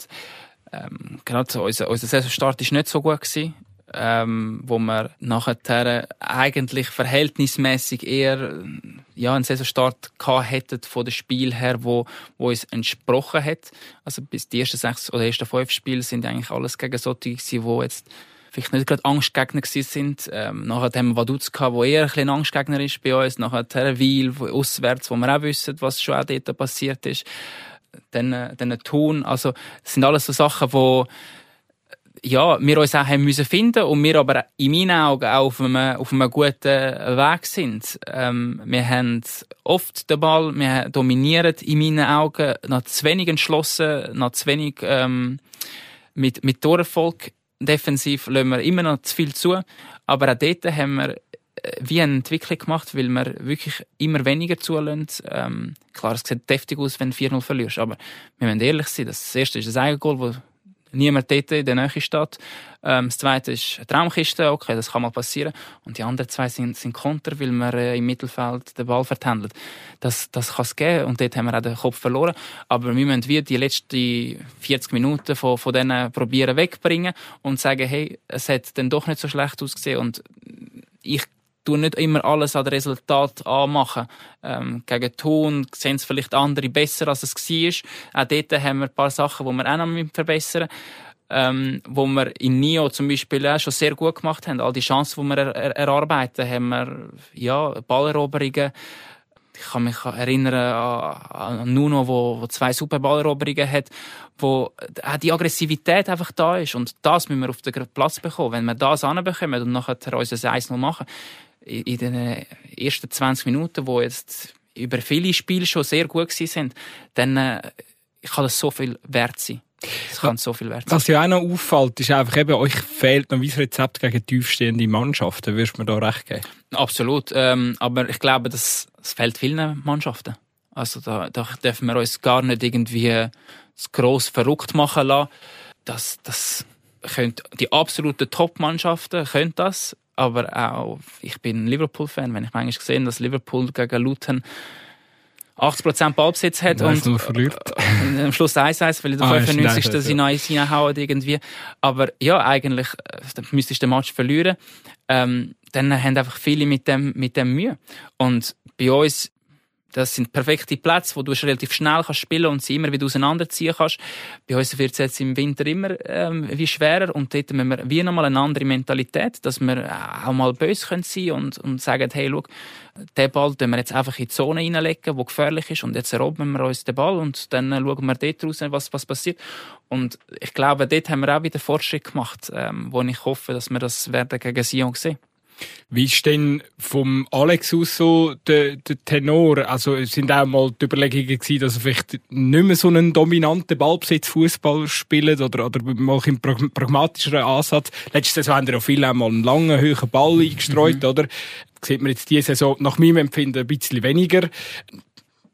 ähm, so, unser, unser Saisonstart ist nicht so gut gewesen, ähm, wo wir nachher eigentlich verhältnismäßig eher ja, einen Saisonstart gehabt hätten von dem Spiel her, wo, wo uns entsprochen hat. Also bis die ersten sechs oder ersten fünf Spiele sind eigentlich alles gegen solche gewesen, wo jetzt vielleicht nicht gerade Angstgegner gewesen sind. Ähm, nachher haben wir Vaduz gehabt, wo eher ein bisschen Angstgegner ist bei uns. Nachher Terreville, auswärts, wo wir auch wissen, was schon auch dort passiert ist. Dann Thun. Also, das sind alles so Sachen, wo, ja, wir uns auch haben müssen finden und wir aber in meinen Augen auch auf einem, auf einem guten Weg sind. Ähm, wir haben oft den Ball, wir dominieren in meinen Augen noch zu wenig entschlossen, noch zu wenig ähm, mit, mit Torerfolg. Defensiv lassen wir immer noch zu viel zu, aber auch dort haben wir wie eine Entwicklung gemacht, weil wir wirklich immer weniger zulassen. Ähm, klar, es sieht deftig aus, wenn du 4-0 verlierst, aber wir müssen ehrlich sein, das erste ist das Eigengoal, das niemand dort in der Nähe steht. Ähm, das zweite ist eine Traumkiste, okay, das kann mal passieren. Und die anderen zwei sind, sind Konter, weil wir äh, im Mittelfeld den Ball vertändelt. Das, das kann es geben und dort haben wir auch den Kopf verloren. Aber wir müssen wie die letzten 40 Minuten von, von denen probieren wegbringen und sagen, hey, es hat dann doch nicht so schlecht ausgesehen und ich tue nicht immer alles an Resultat anmachen. Ähm, gegen Ton sehen es vielleicht andere besser, als es war. Auch dort haben wir ein paar Sachen, die wir auch noch verbessern. Ähm, wo wir in Nio zum Beispiel auch schon sehr gut gemacht haben. All die Chancen, die wir er er erarbeiten, haben wir, ja, Balleroberungen. Ich kann mich erinnern an, an Nuno, wo, wo zwei super Balleroberungen hat, wo auch die Aggressivität einfach da ist. Und das müssen wir auf den Platz bekommen. Wenn wir das anbekommen und nachher unser 1-0 machen, in den ersten 20 Minuten, wo jetzt über viele Spiele schon sehr gut sind, dann äh, kann das so viel wert sein. Das kann so viel wert sein. Was ja auch noch auffällt, ist einfach eben, euch fehlt noch ein Rezept gegen tiefstehende Mannschaften. Würdest du mir da recht geben? Absolut. Ähm, aber ich glaube, das, das fehlt vielen Mannschaften. Also da, da dürfen wir uns gar nicht irgendwie gross verrückt machen lassen. Das, das können, die absoluten Top-Mannschaften können das aber auch, ich bin Liverpool-Fan, wenn ich manchmal gesehen dass Liverpool gegen Luton 80% Ballbesitz hat und, und, und am Schluss 1-1, weil in der ah, 95. sie noch reinhauen irgendwie. Aber ja, eigentlich äh, müsstest du den Match verlieren. Ähm, dann haben einfach viele mit dem, mit dem Mühe. Und bei uns das sind perfekte Plätze, wo du relativ schnell kannst spielen und sie immer wieder auseinanderziehen kannst. Bei uns wird es jetzt im Winter immer ähm, wie schwerer und dort müssen wir wie nochmal eine andere Mentalität, dass wir auch mal böse können sein und, und sagen, hey, schau, den Ball tun wir jetzt einfach in die Zone reinlegen, die gefährlich ist und jetzt erobern wir uns den Ball und dann schauen wir dort raus, was, was passiert. Und ich glaube, dort haben wir auch wieder Fortschritt gemacht, ähm, wo ich hoffe, dass wir das werden gegen Sion sehen. Wie ist denn vom Alex aus so der, der Tenor? Also es sind auch mal die Überlegungen gewesen, dass er vielleicht nicht mehr so einen dominanten Ballbesitz Fußball spielt oder, oder mal im pragmatischeren Ansatz. Letzte Saison haben wir auch viele mal einen langen, hohen Ball eingestreut, mhm. oder? Das sieht man jetzt diese Saison nach meinem Empfinden ein bisschen weniger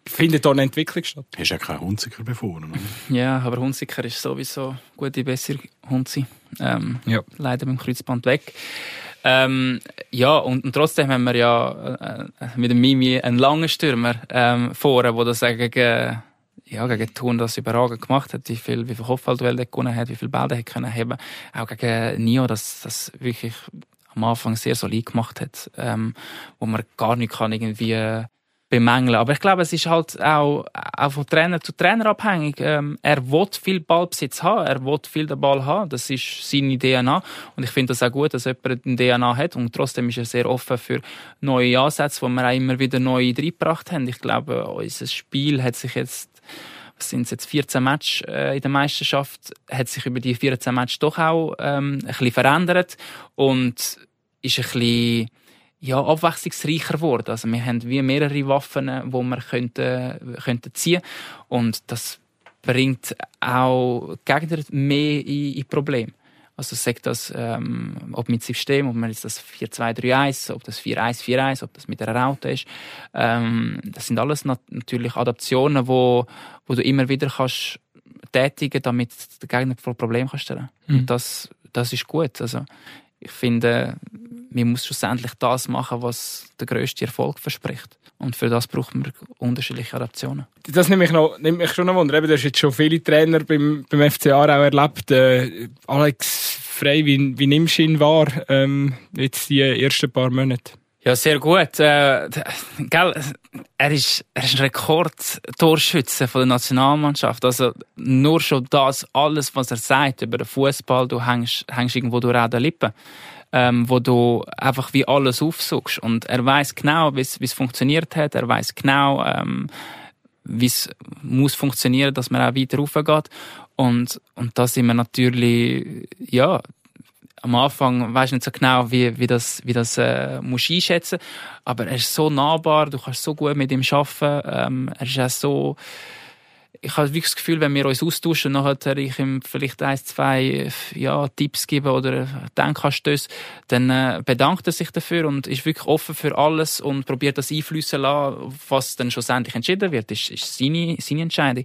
findet da eine Entwicklung statt. Hast ja keinen Hunziker befohlen, oder? Ja, aber Hunziker ist sowieso gute, bessere Hunzi. Ähm, ja. Leider mit dem Kreuzband weg. Ähm, ja, und, und, trotzdem haben wir ja äh, mit dem Mimi einen langen Stürmer ähm, vorne, der das gegen, ja, gegen Thun das überragend gemacht hat, wie viel, wie viel Kopfballduell gewonnen hat, wie viel Bälle er können haben. Auch gegen Nio, das, das wirklich am Anfang sehr solid gemacht hat, ähm, wo man gar nicht kann irgendwie bemängeln. Aber ich glaube, es ist halt auch, auch von Trainer zu Trainer abhängig. Ähm, er will viel Ballbesitz haben, er will viel den Ball haben. Das ist seine DNA. Und ich finde das auch gut, dass jemand eine DNA hat. Und trotzdem ist er sehr offen für neue Ansätze, wo wir auch immer wieder neue reingebracht haben. Ich glaube, unser Spiel hat sich jetzt was sind jetzt 14 Matches äh, in der Meisterschaft, hat sich über die 14 Matches doch auch ähm, ein bisschen verändert und ist ein bisschen ja, abwechslungsreicher geworden. Also wir haben wie mehrere Waffen, die wir könnten, könnten ziehen und das bringt auch Gegner mehr in, in Probleme. Also sagt das, ähm, ob mit System, ob man jetzt das 4-2-3-1, ob das 4-1-4-1, ob das mit einer Raute ist. Ähm, das sind alles nat natürlich Adaptionen, wo, wo du immer wieder kannst tätigen, damit der Gegner vor Problem kannst stellen. Mhm. Und das, das ist gut. Also ich finde, man muss schlussendlich das machen, was der grösste Erfolg verspricht. Und für das braucht man unterschiedliche Adaptionen. Das nimmt mich, noch, nimmt mich schon noch wunder. du hast jetzt schon viele Trainer beim, beim FCA auch erlebt. Äh, Alex Frey, wie, wie nimmst du ihn wahr, ähm, jetzt die ersten paar Monate? Ja, sehr gut. Äh, gell, er ist, er ist ein Rekordtorschütze von der Nationalmannschaft. Also nur schon das, alles, was er sagt über den Fußball, du hängst, hängst irgendwo durch an den Lippen. Ähm, wo du einfach wie alles aufsuchst. Und er weiß genau, wie es funktioniert hat. Er weiß genau, ähm, wie es muss funktionieren, dass man auch weiter raufgeht. Und, und da sind wir natürlich, ja, am Anfang du nicht so genau, wie, wie das, wie das äh, musst einschätzen Aber er ist so nahbar, du kannst so gut mit ihm arbeiten. Ähm, er ist auch so, ich habe wirklich das Gefühl, wenn wir uns austauschen, nachher ich ihm vielleicht ein, zwei ja, Tipps geben oder Denkanstöße, dann äh, bedankt er sich dafür und ist wirklich offen für alles und probiert das einflüssen lassen, was dann schlussendlich entschieden wird, ist, ist seine, seine Entscheidung.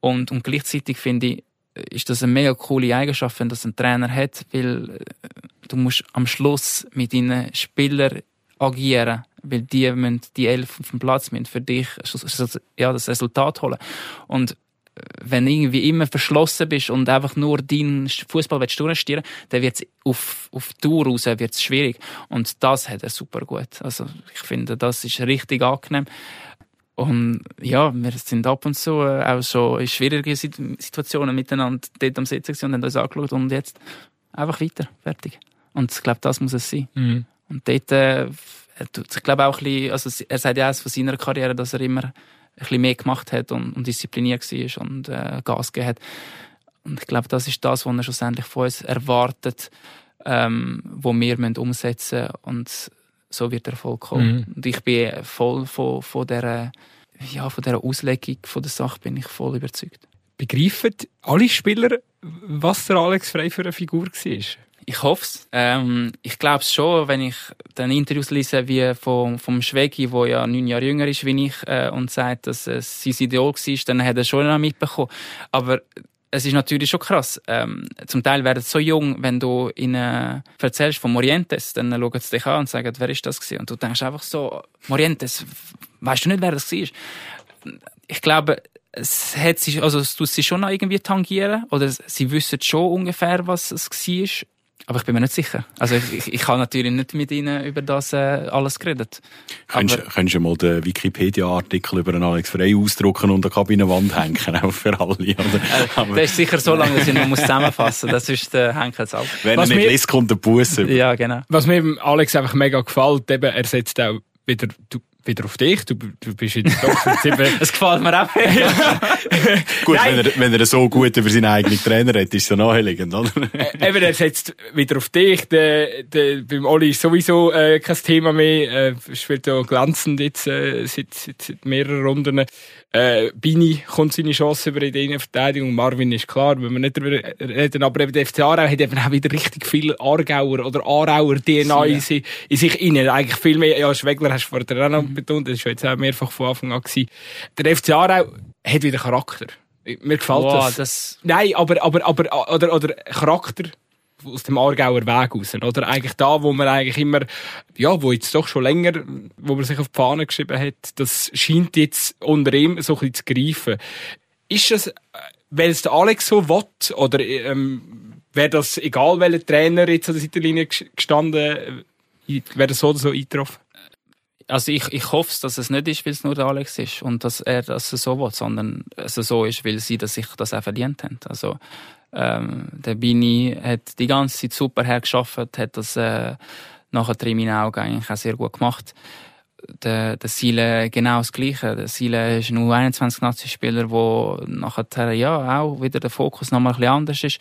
Und, und gleichzeitig finde ich, ist das eine mega coole Eigenschaft, wenn das ein Trainer hat, weil äh, du musst am Schluss mit deinen Spielern agieren, weil die müssen die elf auf dem Platz müssen für dich ja, das Resultat holen. Und äh, wenn du irgendwie immer verschlossen bist und einfach nur deinen Fußball durchstieren dann wird es auf, auf Tour raus wird's schwierig. Und das hat er super gut. Also ich finde, das ist richtig angenehm. Und ja, wir sind ab und zu äh, auch schon in schwierigen Situationen miteinander dort am Sitzen und haben uns angeschaut und jetzt einfach weiter, fertig. Und ich glaube, das muss es sein. Mhm. Und dort, äh, ich glaube auch ein bisschen, also er sagt ja auch von seiner Karriere, dass er immer ein bisschen mehr gemacht hat und, und diszipliniert war und äh, Gas gegeben hat. Und ich glaube, das ist das, was er schlussendlich von uns erwartet, ähm, wo wir müssen umsetzen müssen. Und so wird der Erfolg kommen. Mhm. Und ich bin voll von, von dieser, ja, von dieser Auslegung von der Sache bin ich voll überzeugt. Begreifen alle Spieler, was der Alex Frey für eine Figur war? Ich hoffe es. Ähm, ich glaube es schon, wenn ich dann Interviews lese wie vom, vom Schwegi, der ja neun Jahre jünger ist wie ich, äh, und sagt, dass es sein Idol war, dann hat er schon noch mitbekommen. Aber es ist natürlich schon krass. Ähm, zum Teil werden sie so jung, wenn du ihnen erzählst von Morientes, dann schauen sie dich an und sagen, wer ist das gewesen? Und du denkst einfach so, Morientes, weißt du nicht, wer das war? Ich glaube, es hat sich, also es tut sie schon noch irgendwie tangieren, oder sie wissen schon ungefähr, was es war. Aber ich bin mir nicht sicher. Also ich, ich, ich habe natürlich nicht mit ihnen über das äh, alles geredet. Könntest, könntest du mal den Wikipedia-Artikel über einen Alex Frey ausdrucken und an der Kabinenwand hängen, auch für alle? Oder? Äh, der ist sicher so lang, dass ich noch zusammenfassen muss. Das ist der jetzt ab. Wenn Was er nicht liest, kommt der Bus. Ja, genau. Was mir Alex einfach mega gefällt, eben, er setzt auch wieder, du wieder auf dich. Du, du bist jetzt doch <laughs> Es gefällt mir auch. gut, wenn er, wenn er so gut über seinen eigenen Trainer redet, ist es ja naheliegend, oder? äh, eben, er setzt wieder auf dich. Der, der, beim Oli ist sowieso äh, kein Thema mehr. Äh, spielt ja glänzend jetzt äh, seit, seit, seit mehreren Runden. Äh, Bini kommt seine Chance über in die Innenverteidigung. Marvin ist klar, wenn wir nicht darüber reden. Aber eben der FC Aarau hat eben auch wieder richtig viel Aargauer oder Aarauer DNA in, sich, in sich innen. Eigentlich viel mehr. Ja, Schwegler hast du vorher auch noch mhm. betont. Das war jetzt auch mehrfach von Anfang an gewesen. Der FC Aarau hat wieder Charakter. Mir gefällt wow, das. das. Nein, aber, aber, aber, oder, oder Charakter aus dem Aargauer Weg raus, oder? Eigentlich da, wo man eigentlich immer, ja, wo jetzt doch schon länger, wo man sich auf die Fahne geschrieben hat, das scheint jetzt unter ihm so ein bisschen zu greifen. Ist das, weil es der Alex so will, oder ähm, wäre das egal, welcher Trainer jetzt an der Seitenlinie gestanden, wäre das so oder so eingetroffen? Also ich, ich hoffe, dass es nicht ist, weil es nur der Alex ist und dass er das so will, sondern es so ist, weil sie dass sich das auch verdient haben. Also ähm, der Bini hat die ganze Zeit super hergeschafft, hat das äh, nachher in meinen Augen eigentlich auch sehr gut gemacht. Der, der Siele genau das Gleiche. Der Siele ist ein U21-Nazi-Spieler, wo nachher ja auch wieder der Fokus nochmal ein bisschen anders ist,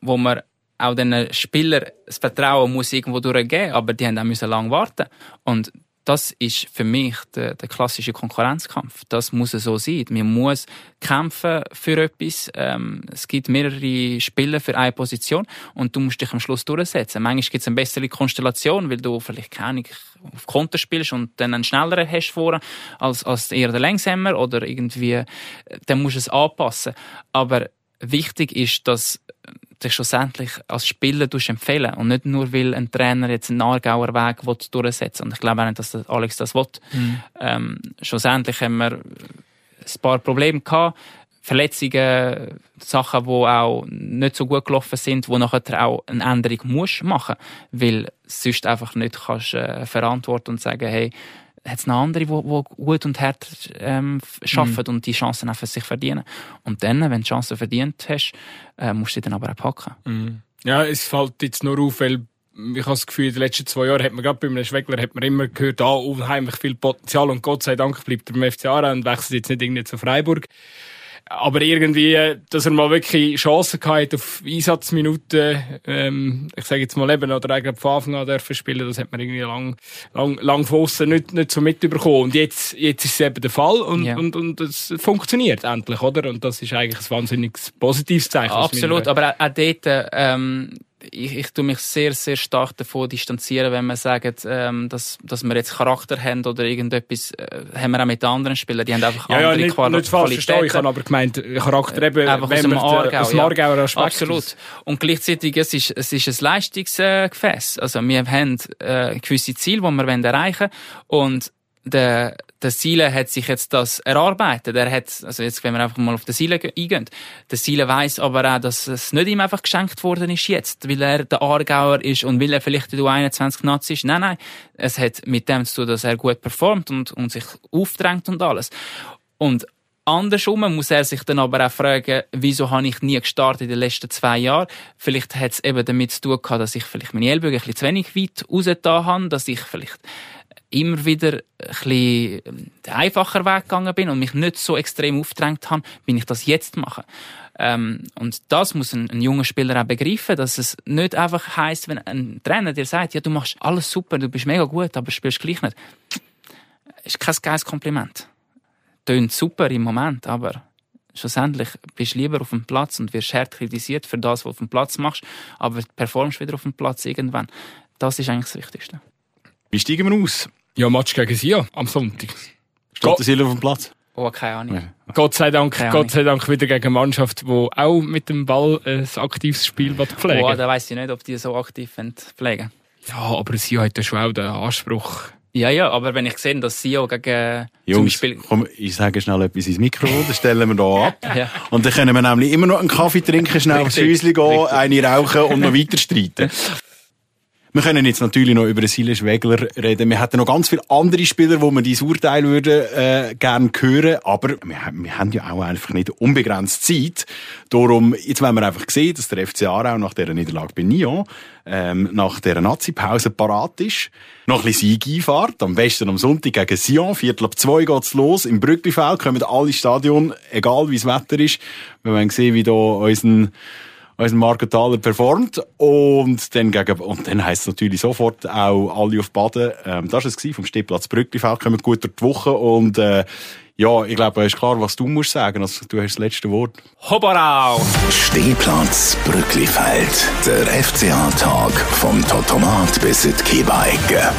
wo man auch den Spielern das Vertrauen muss irgendwo durchgeben, aber die haben auch müssen lang warten. Und das ist für mich der, der, klassische Konkurrenzkampf. Das muss so sein. Man muss kämpfen für etwas. Ähm, es gibt mehrere Spieler für eine Position und du musst dich am Schluss durchsetzen. Manchmal gibt es eine bessere Konstellation, weil du vielleicht keine auf Konter spielst und dann einen schnelleren hast vor als, als eher der Längsamer oder irgendwie, äh, dann musst du es anpassen. Aber wichtig ist, dass dich schlussendlich als Spieler empfehlen und nicht nur, weil ein Trainer jetzt einen Aargauer Weg durchsetzen will. Und ich glaube auch nicht, dass Alex das will. Mhm. Ähm, schlussendlich haben wir ein paar Probleme gehabt. Verletzungen, Sachen, die auch nicht so gut gelaufen sind, wo nachher auch eine Änderung musst machen, weil sonst einfach nicht kannst äh, verantworten und sagen, hey, hat es noch andere, die, die gut und hart ähm, arbeiten mhm. und die Chancen auch für sich verdienen. Und dann, wenn du Chancen verdient hast, äh, musst du sie dann aber auch packen. Mhm. Ja, es fällt jetzt nur auf, weil ich habe das Gefühl, in den letzten zwei Jahren hat man gerade bei einem Schwegler hat man immer gehört, ah, unheimlich viel Potenzial und Gott sei Dank bleibt er beim FC Aarau und wechselt jetzt nicht irgendwie zu Freiburg. Aber irgendwie, dass er mal wirklich Chancen gehabt auf Einsatzminuten, ähm, ich sage jetzt mal eben, oder eigentlich von Anfang an dürfen spielen, das hat man irgendwie lang, lang, lang von nicht, nicht so mitbekommen. Und jetzt, jetzt ist es eben der Fall und, ja. und, und es funktioniert endlich, oder? Und das ist eigentlich ein wahnsinnig positives Zeichen. Absolut, aber auch, auch dort, ähm, ich, ich tue mich sehr, sehr stark davon distanzieren, wenn man sagt, ähm, dass, dass wir jetzt Charakter haben oder irgendetwas, äh, haben wir auch mit anderen Spielern, die haben einfach ja, andere ja, nicht, Qual nicht falsch verstehen, ich habe aber gemeint, Charakter eben, einfach wenn aus dem Aargau, aus dem Aargauer ja. Aspekt. Absolut. Und gleichzeitig, es ist, es ist ein Leistungsgefäß. Also wir haben äh, gewisse Ziele, die wir erreichen wollen und der, der Siele hat sich jetzt das erarbeitet. Er hat, also jetzt, wenn wir einfach mal auf den Siele eingehen, der Siele weiss aber auch, dass es nicht ihm einfach geschenkt worden ist jetzt, weil er der Aargauer ist und weil er vielleicht der U21 Nazi ist. Nein, nein. Es hat mit dem zu tun, dass er gut performt und, und sich aufdrängt und alles. Und Andersrum muss er sich dann aber auch fragen, wieso habe ich nie gestartet in den letzten zwei Jahren? Vielleicht hat es eben damit zu tun gehabt, dass ich vielleicht meine Ellbogen ein bisschen zu wenig weit rausgetan habe, dass ich vielleicht immer wieder ein den einfacher Weg gegangen bin und mich nicht so extrem aufgedrängt habe, bin ich das jetzt machen. Ähm, und das muss ein, ein, junger Spieler auch begreifen, dass es nicht einfach heißt, wenn ein Trainer dir sagt, ja, du machst alles super, du bist mega gut, aber spielst gleich nicht. Ist kein geiles Kompliment. Tönt super im Moment, aber schlussendlich bist du lieber auf dem Platz und wirst hart kritisiert für das, was du auf dem Platz machst, aber performst wieder auf dem Platz irgendwann. Das ist eigentlich das Wichtigste. Wie steigen wir aus? Ja, Match gegen Sion am Sonntag. Steht der Silber auf dem Platz? Oh, keine Ahnung. Ja. Gott sei Dank, keine Gott sei Dank wieder gegen eine Mannschaft, die auch mit dem Ball ein aktives Spiel pflegen Oh, da weiss ich nicht, ob die so aktiv pflegen Ja, aber Sion hat ja schon auch den Anspruch. Ja, ja, aber wenn ich sehe, dass Sion gegen Jungs, zum Beispiel... komm, ich sage schnell etwas ins Mikrofon, dann stellen wir da ab. <laughs> ja. Und dann können wir nämlich immer noch einen Kaffee trinken, schnell aufs Häuschen gehen, eine rauchen und noch weiter streiten. <laughs> Wir können jetzt natürlich noch über Silas Wegler reden. Wir hätten noch ganz viele andere Spieler, wo wir dieses Urteil würden, äh, gerne hören. Aber wir, wir haben ja auch einfach nicht unbegrenzt Zeit. Darum, jetzt wollen wir einfach sehen, dass der FC Aarau nach dieser Niederlage bei Nyon, ähm, nach dieser Nazi-Pause parat ist. Noch ein bisschen Sieg einfahrt. Am besten am Sonntag gegen Sion. Viertel ab zwei geht's los. Im Brücklifeld kommen alle Stadion, egal wie das Wetter ist. Wir wollen sehen, wie da unseren unser Marco Thaler performt. Und dann, gegen, und dann heisst es natürlich sofort auch alle auf Baden. Ähm, das war es vom Stehplatz Brücklifeld. Kommen gut durch die Woche und, äh, ja, ich glaube, es ist klar, was du musst sagen. Also, du hast das letzte Wort. Hobarau! Stehplatz Brücklifeld. Der FCA-Tag vom Totomat bis in die Kiebeigge.